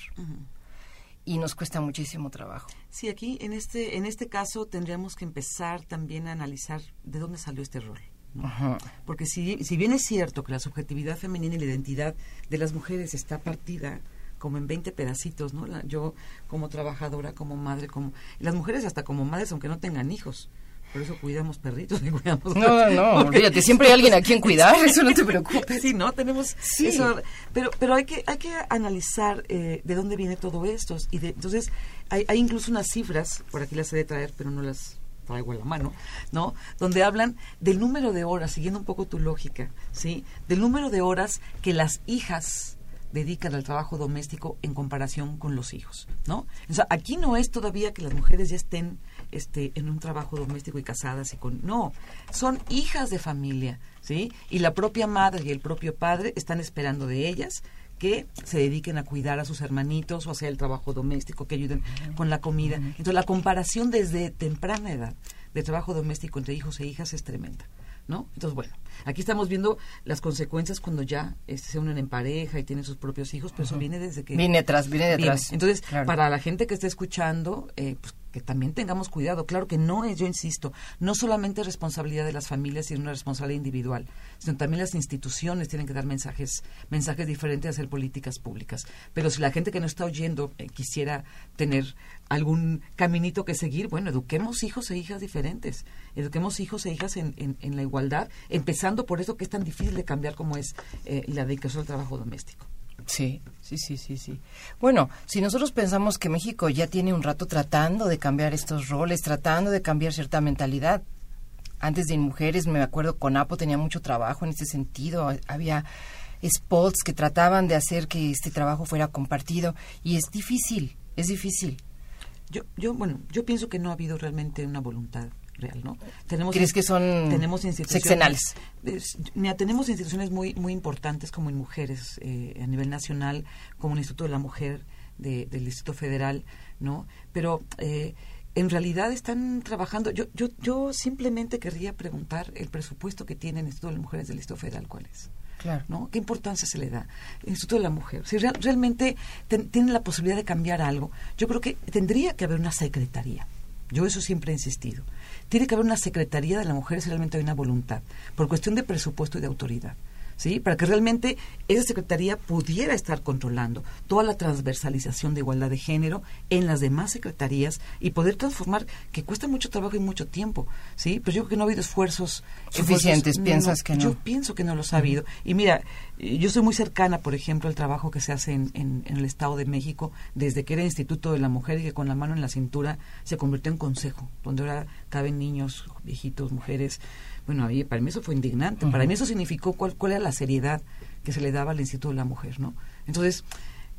y nos cuesta muchísimo trabajo. Sí, aquí en este, en este caso tendríamos que empezar también a analizar de dónde salió este rol. ¿no? Ajá. Porque si, si bien es cierto que la subjetividad femenina y la identidad de las mujeres está partida como en 20 pedacitos, ¿no? La- yo como trabajadora, como madre, como... las mujeres hasta como madres, aunque no tengan hijos. Por eso cuidamos perritos y cuidamos... No, no, olvídate, siempre hay alguien a quien cuidar, eso no te preocupes. Sí, ¿no? Tenemos Sí. eso. Pero, pero hay que, hay que analizar eh, de dónde viene todo esto. Y de, entonces, hay, hay incluso unas cifras, por aquí las he de traer, pero no las traigo a la mano, ¿no? Donde hablan del número de horas, siguiendo un poco tu lógica, ¿sí? Del número de horas que las hijas dedican al trabajo doméstico en comparación con los hijos, ¿no? O sea, aquí no es todavía que las mujeres ya estén este, en un trabajo doméstico y casadas y con... No, son hijas de familia, ¿sí? Y la propia madre y el propio padre están esperando de ellas que se dediquen a cuidar a sus hermanitos o hacer el trabajo doméstico, que ayuden con la comida. Entonces, la comparación desde temprana edad de trabajo doméstico entre hijos e hijas es tremenda. ¿No? Entonces, bueno, aquí estamos viendo las consecuencias cuando ya este, se unen en pareja y tienen sus propios hijos, pero eso viene desde que... Viene atrás, viene detrás. Entonces, Claro. para la gente que está escuchando, eh, pues, que también tengamos cuidado. Claro que no es, yo insisto, no solamente es responsabilidad de las familias y una responsabilidad individual, sino también las instituciones tienen que dar mensajes, mensajes diferentes, hacer políticas públicas. Pero si la gente que no está oyendo eh, quisiera tener algún caminito que seguir, bueno, eduquemos hijos e hijas diferentes, eduquemos hijos e hijas en, en- en la igualdad, empezando por eso que es tan difícil de cambiar como es eh, la dedicación al trabajo doméstico. Sí, sí, sí, sí, sí. Bueno, si nosotros pensamos que México ya tiene un rato tratando de cambiar estos roles, tratando de cambiar cierta mentalidad, antes de mujeres, me acuerdo, Conapo tenía mucho trabajo en este sentido, había spots que trataban de hacer que este trabajo fuera compartido y es difícil, es difícil. Yo, yo, bueno, yo pienso que no ha habido realmente una voluntad real, ¿no? Tenemos ¿Crees que son tenemos instituciones, sexenales? es- mira, tenemos instituciones muy muy importantes como en mujeres eh, a nivel nacional, como el Instituto de la Mujer de- del Distrito Federal, ¿no? Pero eh, en realidad están trabajando. Yo, yo, yo simplemente querría preguntar el presupuesto que tiene el Instituto de las Mujeres del Distrito Federal, ¿cuál es? Claro. ¿no? ¿Qué importancia se le da? El Instituto de la Mujer. Si real- realmente ten- tienen la posibilidad de cambiar algo, yo creo que tendría que haber una secretaría. Yo eso siempre he insistido. Tiene que haber una secretaría de la mujer si realmente hay una voluntad, por cuestión de presupuesto y de autoridad. ¿Sí? Para que realmente esa secretaría pudiera estar controlando toda la transversalización de igualdad de género en las demás secretarías y poder transformar, que cuesta mucho trabajo y mucho tiempo, ¿sí? Pero yo creo que no ha habido esfuerzos Suficientes, esfuerzos- piensas que no. Yo pienso que no los ha habido. Y mira, yo soy muy cercana, por ejemplo, al trabajo que se hace en, en- en el Estado de México, desde que era Instituto de la Mujer y que con la mano en la cintura se convirtió en consejo, donde ahora caben niños, viejitos, mujeres. Bueno, ahí, para mí eso fue indignante. Para mí eso significó cuál, cuál era la seriedad que se le daba al Instituto de la Mujer, ¿no? Entonces,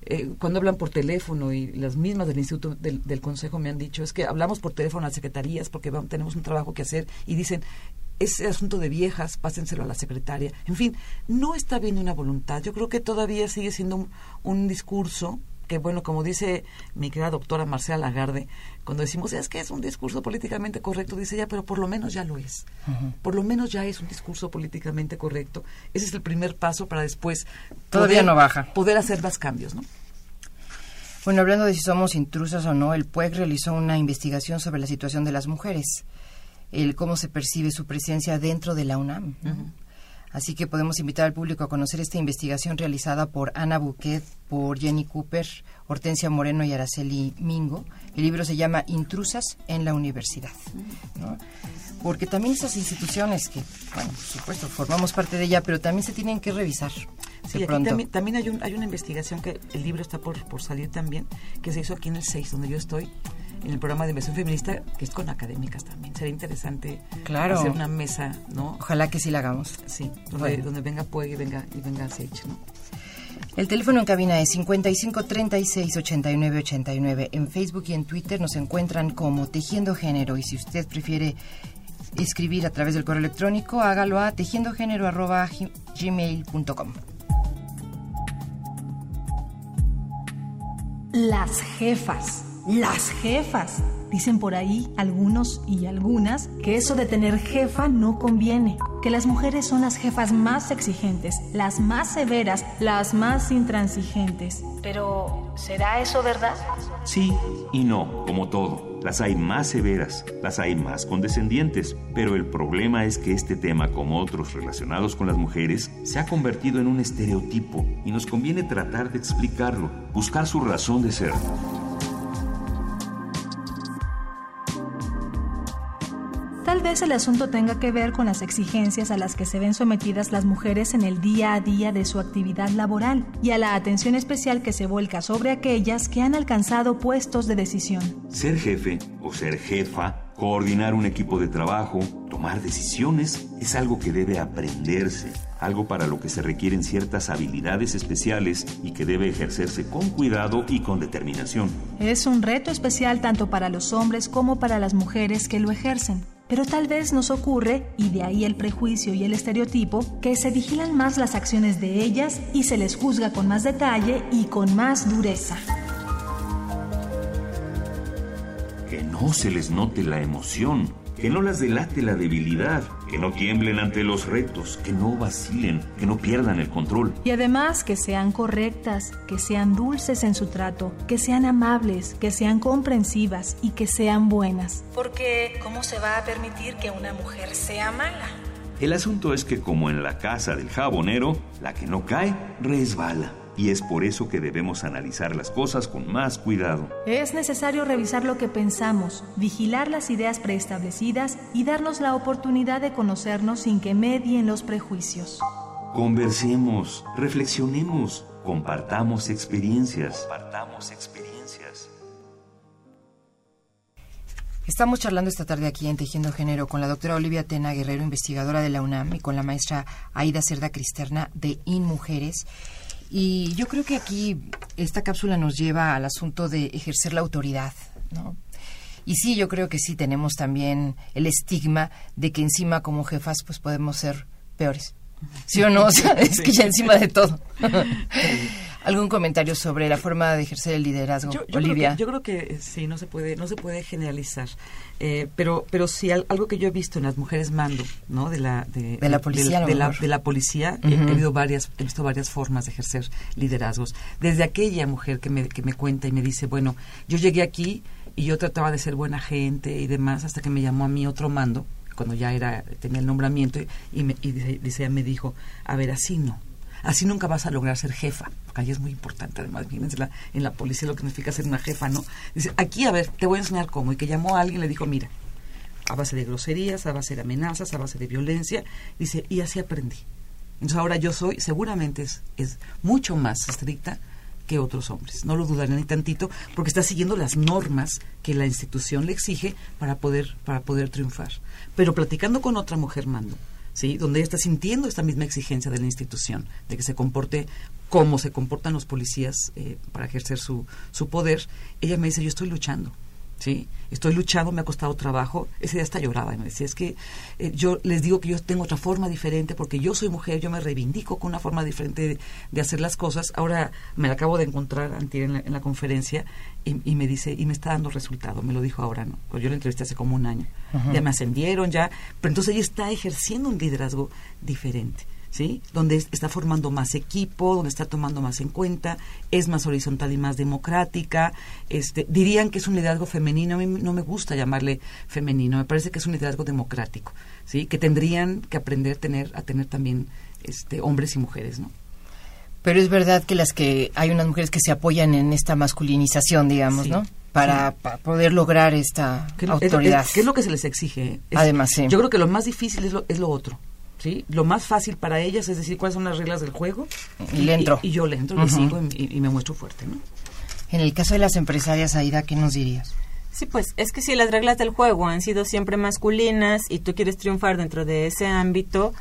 eh, cuando hablan por teléfono y las mismas del Instituto del, del Consejo me han dicho, es que hablamos por teléfono a las secretarías porque vamos- tenemos un trabajo que hacer y dicen, ese asunto de viejas, pásenselo a la secretaria. En fin, no está habiendo una voluntad. Yo creo que todavía sigue siendo un, un discurso que, bueno, como dice mi querida doctora Marcela Lagarde, cuando decimos, es que es un discurso políticamente correcto, dice ella, pero por lo menos ya lo es. Por lo menos ya es un discurso políticamente correcto. Ese es el primer paso para después Todavía poder- no baja. poder hacer más cambios, ¿no? Bueno, hablando de si somos intrusas o no, el PUEC realizó una investigación sobre la situación de las mujeres, el cómo se percibe su presencia dentro de la UNAM. ¿no? Así que podemos invitar al público a conocer esta investigación realizada por Ana Buquet, por Jenny Cooper, Hortensia Moreno y Araceli Mingo. El libro se llama Intrusas en la Universidad. ¿no? Porque también esas instituciones que, bueno, por supuesto, formamos parte de ella, pero también se tienen que revisar Sí, aquí también, también hay, un, hay una investigación que el libro está por, por salir también, que se hizo aquí en el 6, donde yo estoy, en el programa de investigación feminista, que es con académicas también. Sería interesante Claro. hacer una mesa, ¿no? Ojalá que sí la hagamos. Sí, donde, Bueno. donde venga Pueg y venga, y venga ¿no? El teléfono en cabina es 55 36 89 89. En Facebook y en Twitter nos encuentran como Tejiendo Género y si usted prefiere escribir a través del correo electrónico, hágalo a tejiendogénero@gmail.com. Las jefas, las jefas. Dicen por ahí algunos y algunas que eso de tener jefa no conviene, que las mujeres son las jefas más exigentes, las más severas, las más intransigentes. Pero, ¿será eso verdad? Sí y no, como todo. Las hay más severas, las hay más condescendientes, pero el problema es que este tema, como otros relacionados con las mujeres, se ha convertido en un estereotipo y nos conviene tratar de explicarlo, buscar su razón de ser. Tal vez el asunto tenga que ver con las exigencias a las que se ven sometidas las mujeres en el día a día de su actividad laboral y a la atención especial que se vuelca sobre aquellas que han alcanzado puestos de decisión. Ser jefe o ser jefa, coordinar un equipo de trabajo, tomar decisiones, es algo que debe aprenderse, algo para lo que se requieren ciertas habilidades especiales y que debe ejercerse con cuidado y con determinación. Es un reto especial tanto para los hombres como para las mujeres que lo ejercen. Pero tal vez nos ocurre, y de ahí el prejuicio y el estereotipo, que se vigilan más las acciones de ellas y se les juzga con más detalle y con más dureza. Que no se les note la emoción, que no las delate la debilidad, que no tiemblen ante los retos, que no vacilen, que no pierdan el control. Y además que sean correctas, que sean dulces en su trato, que sean amables, que sean comprensivas y que sean buenas. Porque, ¿cómo se va a permitir que una mujer sea mala? El asunto es que como en la casa del jabonero, la que no cae, resbala. Y es por eso que debemos analizar las cosas con más cuidado. Es necesario revisar lo que pensamos, vigilar las ideas preestablecidas y darnos la oportunidad de conocernos sin que medien los prejuicios. Conversemos, reflexionemos, compartamos experiencias. Compartamos experiencias. Estamos charlando esta tarde aquí en Tejiendo Género con la doctora Olivia Tena Guerrero, investigadora de la UNAM, y con la maestra Aida Cerda Cristerna de InMujeres. Y yo creo que aquí esta cápsula nos lleva al asunto de ejercer la autoridad, ¿no? Y sí, yo creo que sí tenemos también el estigma de que encima como jefas pues podemos ser peores. ¿Sí o no? O sea, es que ya encima de todo. ¿Algún comentario sobre la forma de ejercer el liderazgo, yo, yo Olivia? Creo que, yo creo que eh, sí, no se puede, no se puede generalizar. Eh, pero, pero sí al- algo que yo he visto en las mujeres mando, ¿no? De la, de, De la policía, de, la, de la policía, he- visto varias, he visto varias formas de ejercer liderazgos. Desde aquella mujer que me, que me cuenta y me dice, bueno, yo llegué aquí y yo trataba de ser buena gente y demás, hasta que me llamó a mí otro mando, cuando ya era, tenía el nombramiento, y, y me, y dice, dice, ella me dijo, a ver, así no. Así nunca vas a lograr ser jefa, porque ahí es muy importante, además, fíjense la- en la policía lo que significa ser una jefa, ¿no? Dice, aquí, a ver, te voy a enseñar cómo. Y que llamó a alguien y le dijo, mira, a base de groserías, a base de amenazas, a base de violencia, dice, y así aprendí. Entonces ahora yo soy, seguramente es, es mucho más estricta que otros hombres. No lo dudaré ni tantito, porque está siguiendo las normas que la institución le exige para poder, para poder triunfar. Pero platicando con otra mujer mando, ¿sí? donde ella está sintiendo esta misma exigencia de la institución, de que se comporte como se comportan los policías eh, para ejercer su, su poder, ella me dice, yo estoy luchando. ¿sí? Estoy luchando, me ha costado trabajo. Ese día hasta lloraba y me decía, es que eh, yo les digo que yo tengo otra forma diferente porque yo soy mujer, yo me reivindico con una forma diferente de, de hacer las cosas. Ahora me la acabo de encontrar en la, en la conferencia y, y me dice, y me está dando resultado, me lo dijo ahora, ¿no? Pues yo la entrevisté hace como un año. Ajá. Ya me ascendieron, ya, pero entonces ella está ejerciendo un liderazgo diferente. ¿Sí? Donde es- está formando más equipo, donde está tomando más en cuenta, es más horizontal y más democrática. Este, dirían que es un liderazgo femenino, a mí no me gusta llamarle femenino, me parece que es un liderazgo democrático, ¿sí? Que tendrían que aprender tener, a tener también este, hombres y mujeres, ¿no? Pero es verdad que las que hay unas mujeres que se apoyan en esta masculinización, digamos, Sí, ¿no? Para, sí. para poder lograr esta ¿Qué es lo- es- autoridad. es- ¿Qué es lo que se les exige? Es- Además, sí. Yo creo que lo más difícil es lo, es lo otro. ¿Sí? Lo más fácil para ellas es decir cuáles son las reglas del juego. Y le entro. Y, yo le entro, le Ujú. sigo y, y me muestro fuerte, ¿no? En el caso de las empresarias, Aida, ¿qué nos dirías? Sí, pues es que si las reglas del juego han sido siempre masculinas y tú quieres triunfar dentro de ese ámbito,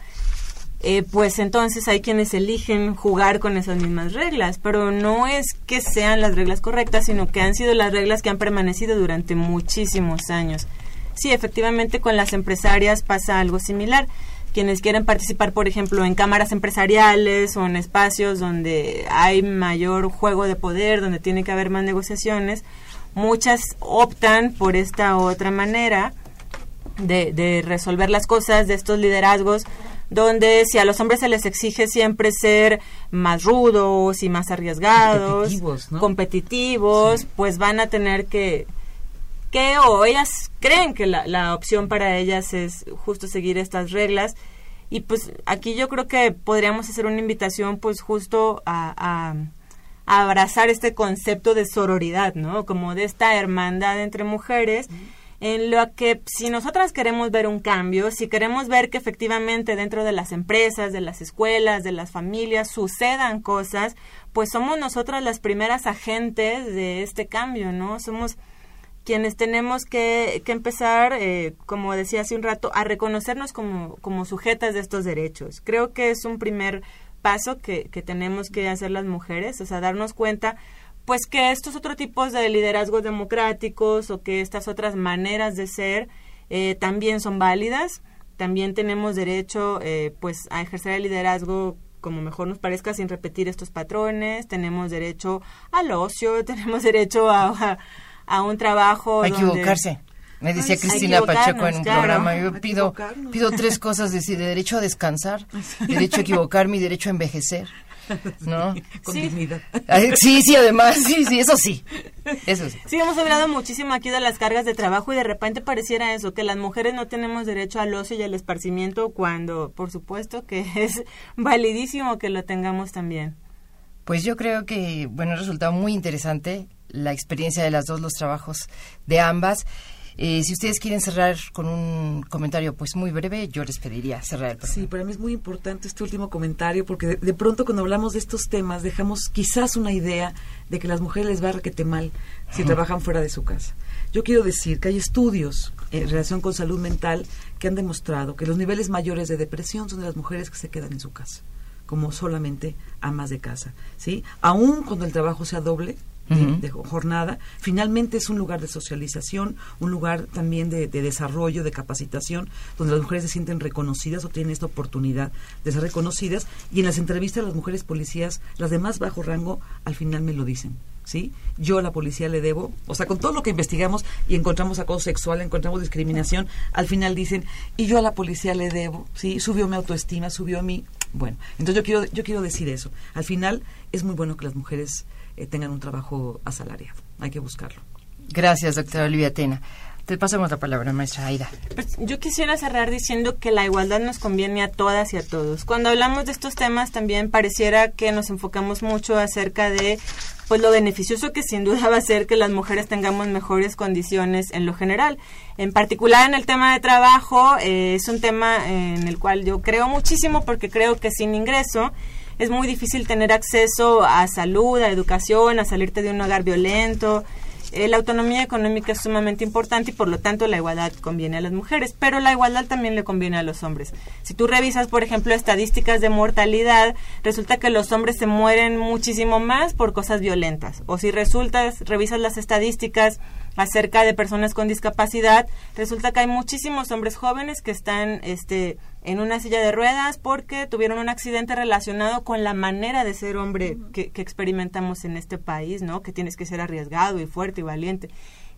eh, pues entonces hay quienes eligen jugar con esas mismas reglas, pero no es que sean las reglas correctas, sino que han sido las reglas que han permanecido durante muchísimos años. Sí, efectivamente con las empresarias pasa algo similar. Quienes quieren participar, por ejemplo, en cámaras empresariales o en espacios donde hay mayor juego de poder, donde tiene que haber más negociaciones, muchas optan por esta otra manera de, de resolver las cosas, de estos liderazgos, donde si a los hombres se les exige siempre ser más rudos y más arriesgados, Competitivos, ¿no? competitivos, pues van a tener que que o ellas creen que la, la opción para ellas es justo seguir estas reglas y pues aquí yo creo que podríamos hacer una invitación pues justo a, a- a abrazar este concepto de sororidad, ¿no? Como de esta hermandad entre mujeres en lo que si nosotras queremos ver un cambio, si queremos ver que efectivamente dentro de las empresas, de las escuelas, de las familias sucedan cosas, pues somos nosotras las primeras agentes de este cambio, ¿no? Somos quienes tenemos que, que empezar, eh, como decía hace un rato, a reconocernos como, como sujetas de estos derechos. Creo que es un primer paso que, que tenemos que hacer las mujeres, o sea, darnos cuenta pues que estos otros tipos de liderazgos democráticos o que estas otras maneras de ser eh, también son válidas, también tenemos derecho eh, pues a ejercer el liderazgo como mejor nos parezca sin repetir estos patrones, tenemos derecho al ocio, tenemos derecho a, a, a un trabajo A donde- equivocarse. Me decía Ay, Cristina Pacheco en un claro. programa, yo pido, pido tres cosas, decir, derecho a descansar, derecho a equivocarme y derecho a envejecer, ¿no? Con Sí. dignidad. Ay, Sí, sí, además, sí, sí, eso sí, eso sí. Sí, hemos hablado muchísimo aquí de las cargas de trabajo y de repente pareciera eso, que las mujeres no tenemos derecho al ocio y al esparcimiento cuando, por supuesto, que es validísimo que lo tengamos también. Pues yo creo que, bueno, ha resultado muy interesante la experiencia de las dos, los trabajos de ambas. Eh, si ustedes quieren cerrar con un comentario pues muy breve, yo les pediría cerrar el programa. Sí, para mí es muy importante este último comentario porque de, de pronto cuando hablamos de estos temas dejamos quizás una idea de que las mujeres les va requete mal si trabajan fuera de su casa. Yo quiero decir que hay estudios en relación con salud mental que han demostrado que los niveles mayores de depresión son de las mujeres que se quedan en su casa, como solamente amas de casa, ¿sí? Aún cuando el trabajo sea doble, de- de jornada, finalmente es un lugar de socialización, un lugar también de, de desarrollo, de capacitación, donde las mujeres se sienten reconocidas o tienen esta oportunidad de ser reconocidas. Y en las entrevistas las mujeres policías, las de más bajo rango, al final me lo dicen. ¿Sí? Yo a la policía le debo, o sea, con todo lo que investigamos y encontramos acoso sexual, encontramos discriminación, al final dicen, y yo a la policía le debo, ¿sí? Subió mi autoestima, subió mi... Bueno, entonces yo quiero, yo quiero decir eso. Al final es muy bueno que las mujeres eh, tengan un trabajo asalariado. Hay que buscarlo. Gracias, doctora Olivia Tena. Te pasamos la palabra, maestra Aida. Pues yo quisiera cerrar diciendo que la igualdad nos conviene a todas y a todos. Cuando hablamos de estos temas también pareciera que nos enfocamos mucho acerca de pues lo beneficioso que sin duda va a ser que las mujeres tengamos mejores condiciones en lo general. En particular en el tema de trabajo eh, es un tema en el cual yo creo muchísimo porque creo que sin ingreso es muy difícil tener acceso a salud, a educación, a salirte de un hogar violento. Eh, la autonomía económica es sumamente importante y por lo tanto la igualdad conviene a las mujeres, pero la igualdad también le conviene a los hombres. Si tú revisas, por ejemplo, estadísticas de mortalidad, resulta que los hombres se mueren muchísimo más por cosas violentas. O si resultas, revisas las estadísticas acerca de personas con discapacidad, resulta que hay muchísimos hombres jóvenes que están este en una silla de ruedas porque tuvieron un accidente relacionado con la manera de ser hombre que, que experimentamos en este país, ¿no? Que tienes que ser arriesgado y fuerte y valiente.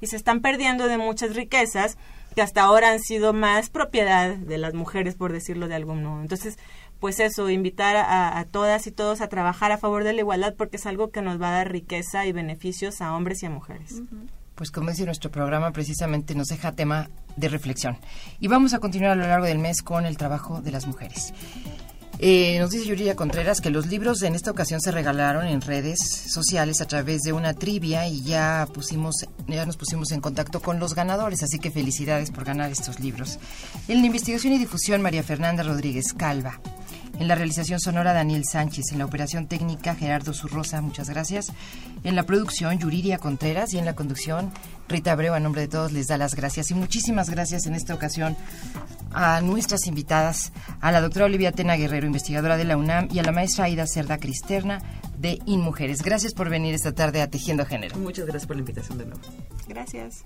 Y se están perdiendo de muchas riquezas que hasta ahora han sido más propiedad de las mujeres, por decirlo de algún modo. Entonces, pues eso, invitar a, a todas y todos a trabajar a favor de la igualdad porque es algo que nos va a dar riqueza y beneficios a hombres y a mujeres. Pues como dice nuestro programa, precisamente nos deja tema de reflexión. Y vamos a continuar a lo largo del mes con el trabajo de las mujeres. Eh, nos dice Yuriya Contreras que los libros en esta ocasión se regalaron en redes sociales a través de una trivia y ya pusimos, ya nos pusimos en contacto con los ganadores, así que felicidades por ganar estos libros. En la investigación y difusión, María Fernanda Rodríguez Calva. En la realización sonora, Daniel Sánchez. En la operación técnica, Gerardo Zurrosa, muchas gracias. En la producción, Yuriria Contreras. Y en la conducción, Rita Abreu, a nombre de todos, les da las gracias. Y muchísimas gracias en esta ocasión a nuestras invitadas, a la doctora Olivia Tena Guerrero, investigadora de la UNAM, y a la maestra Aida Cerda Cristerna de InMujeres. Gracias por venir esta tarde a Tejiendo Género. Muchas gracias por la invitación de nuevo. Gracias.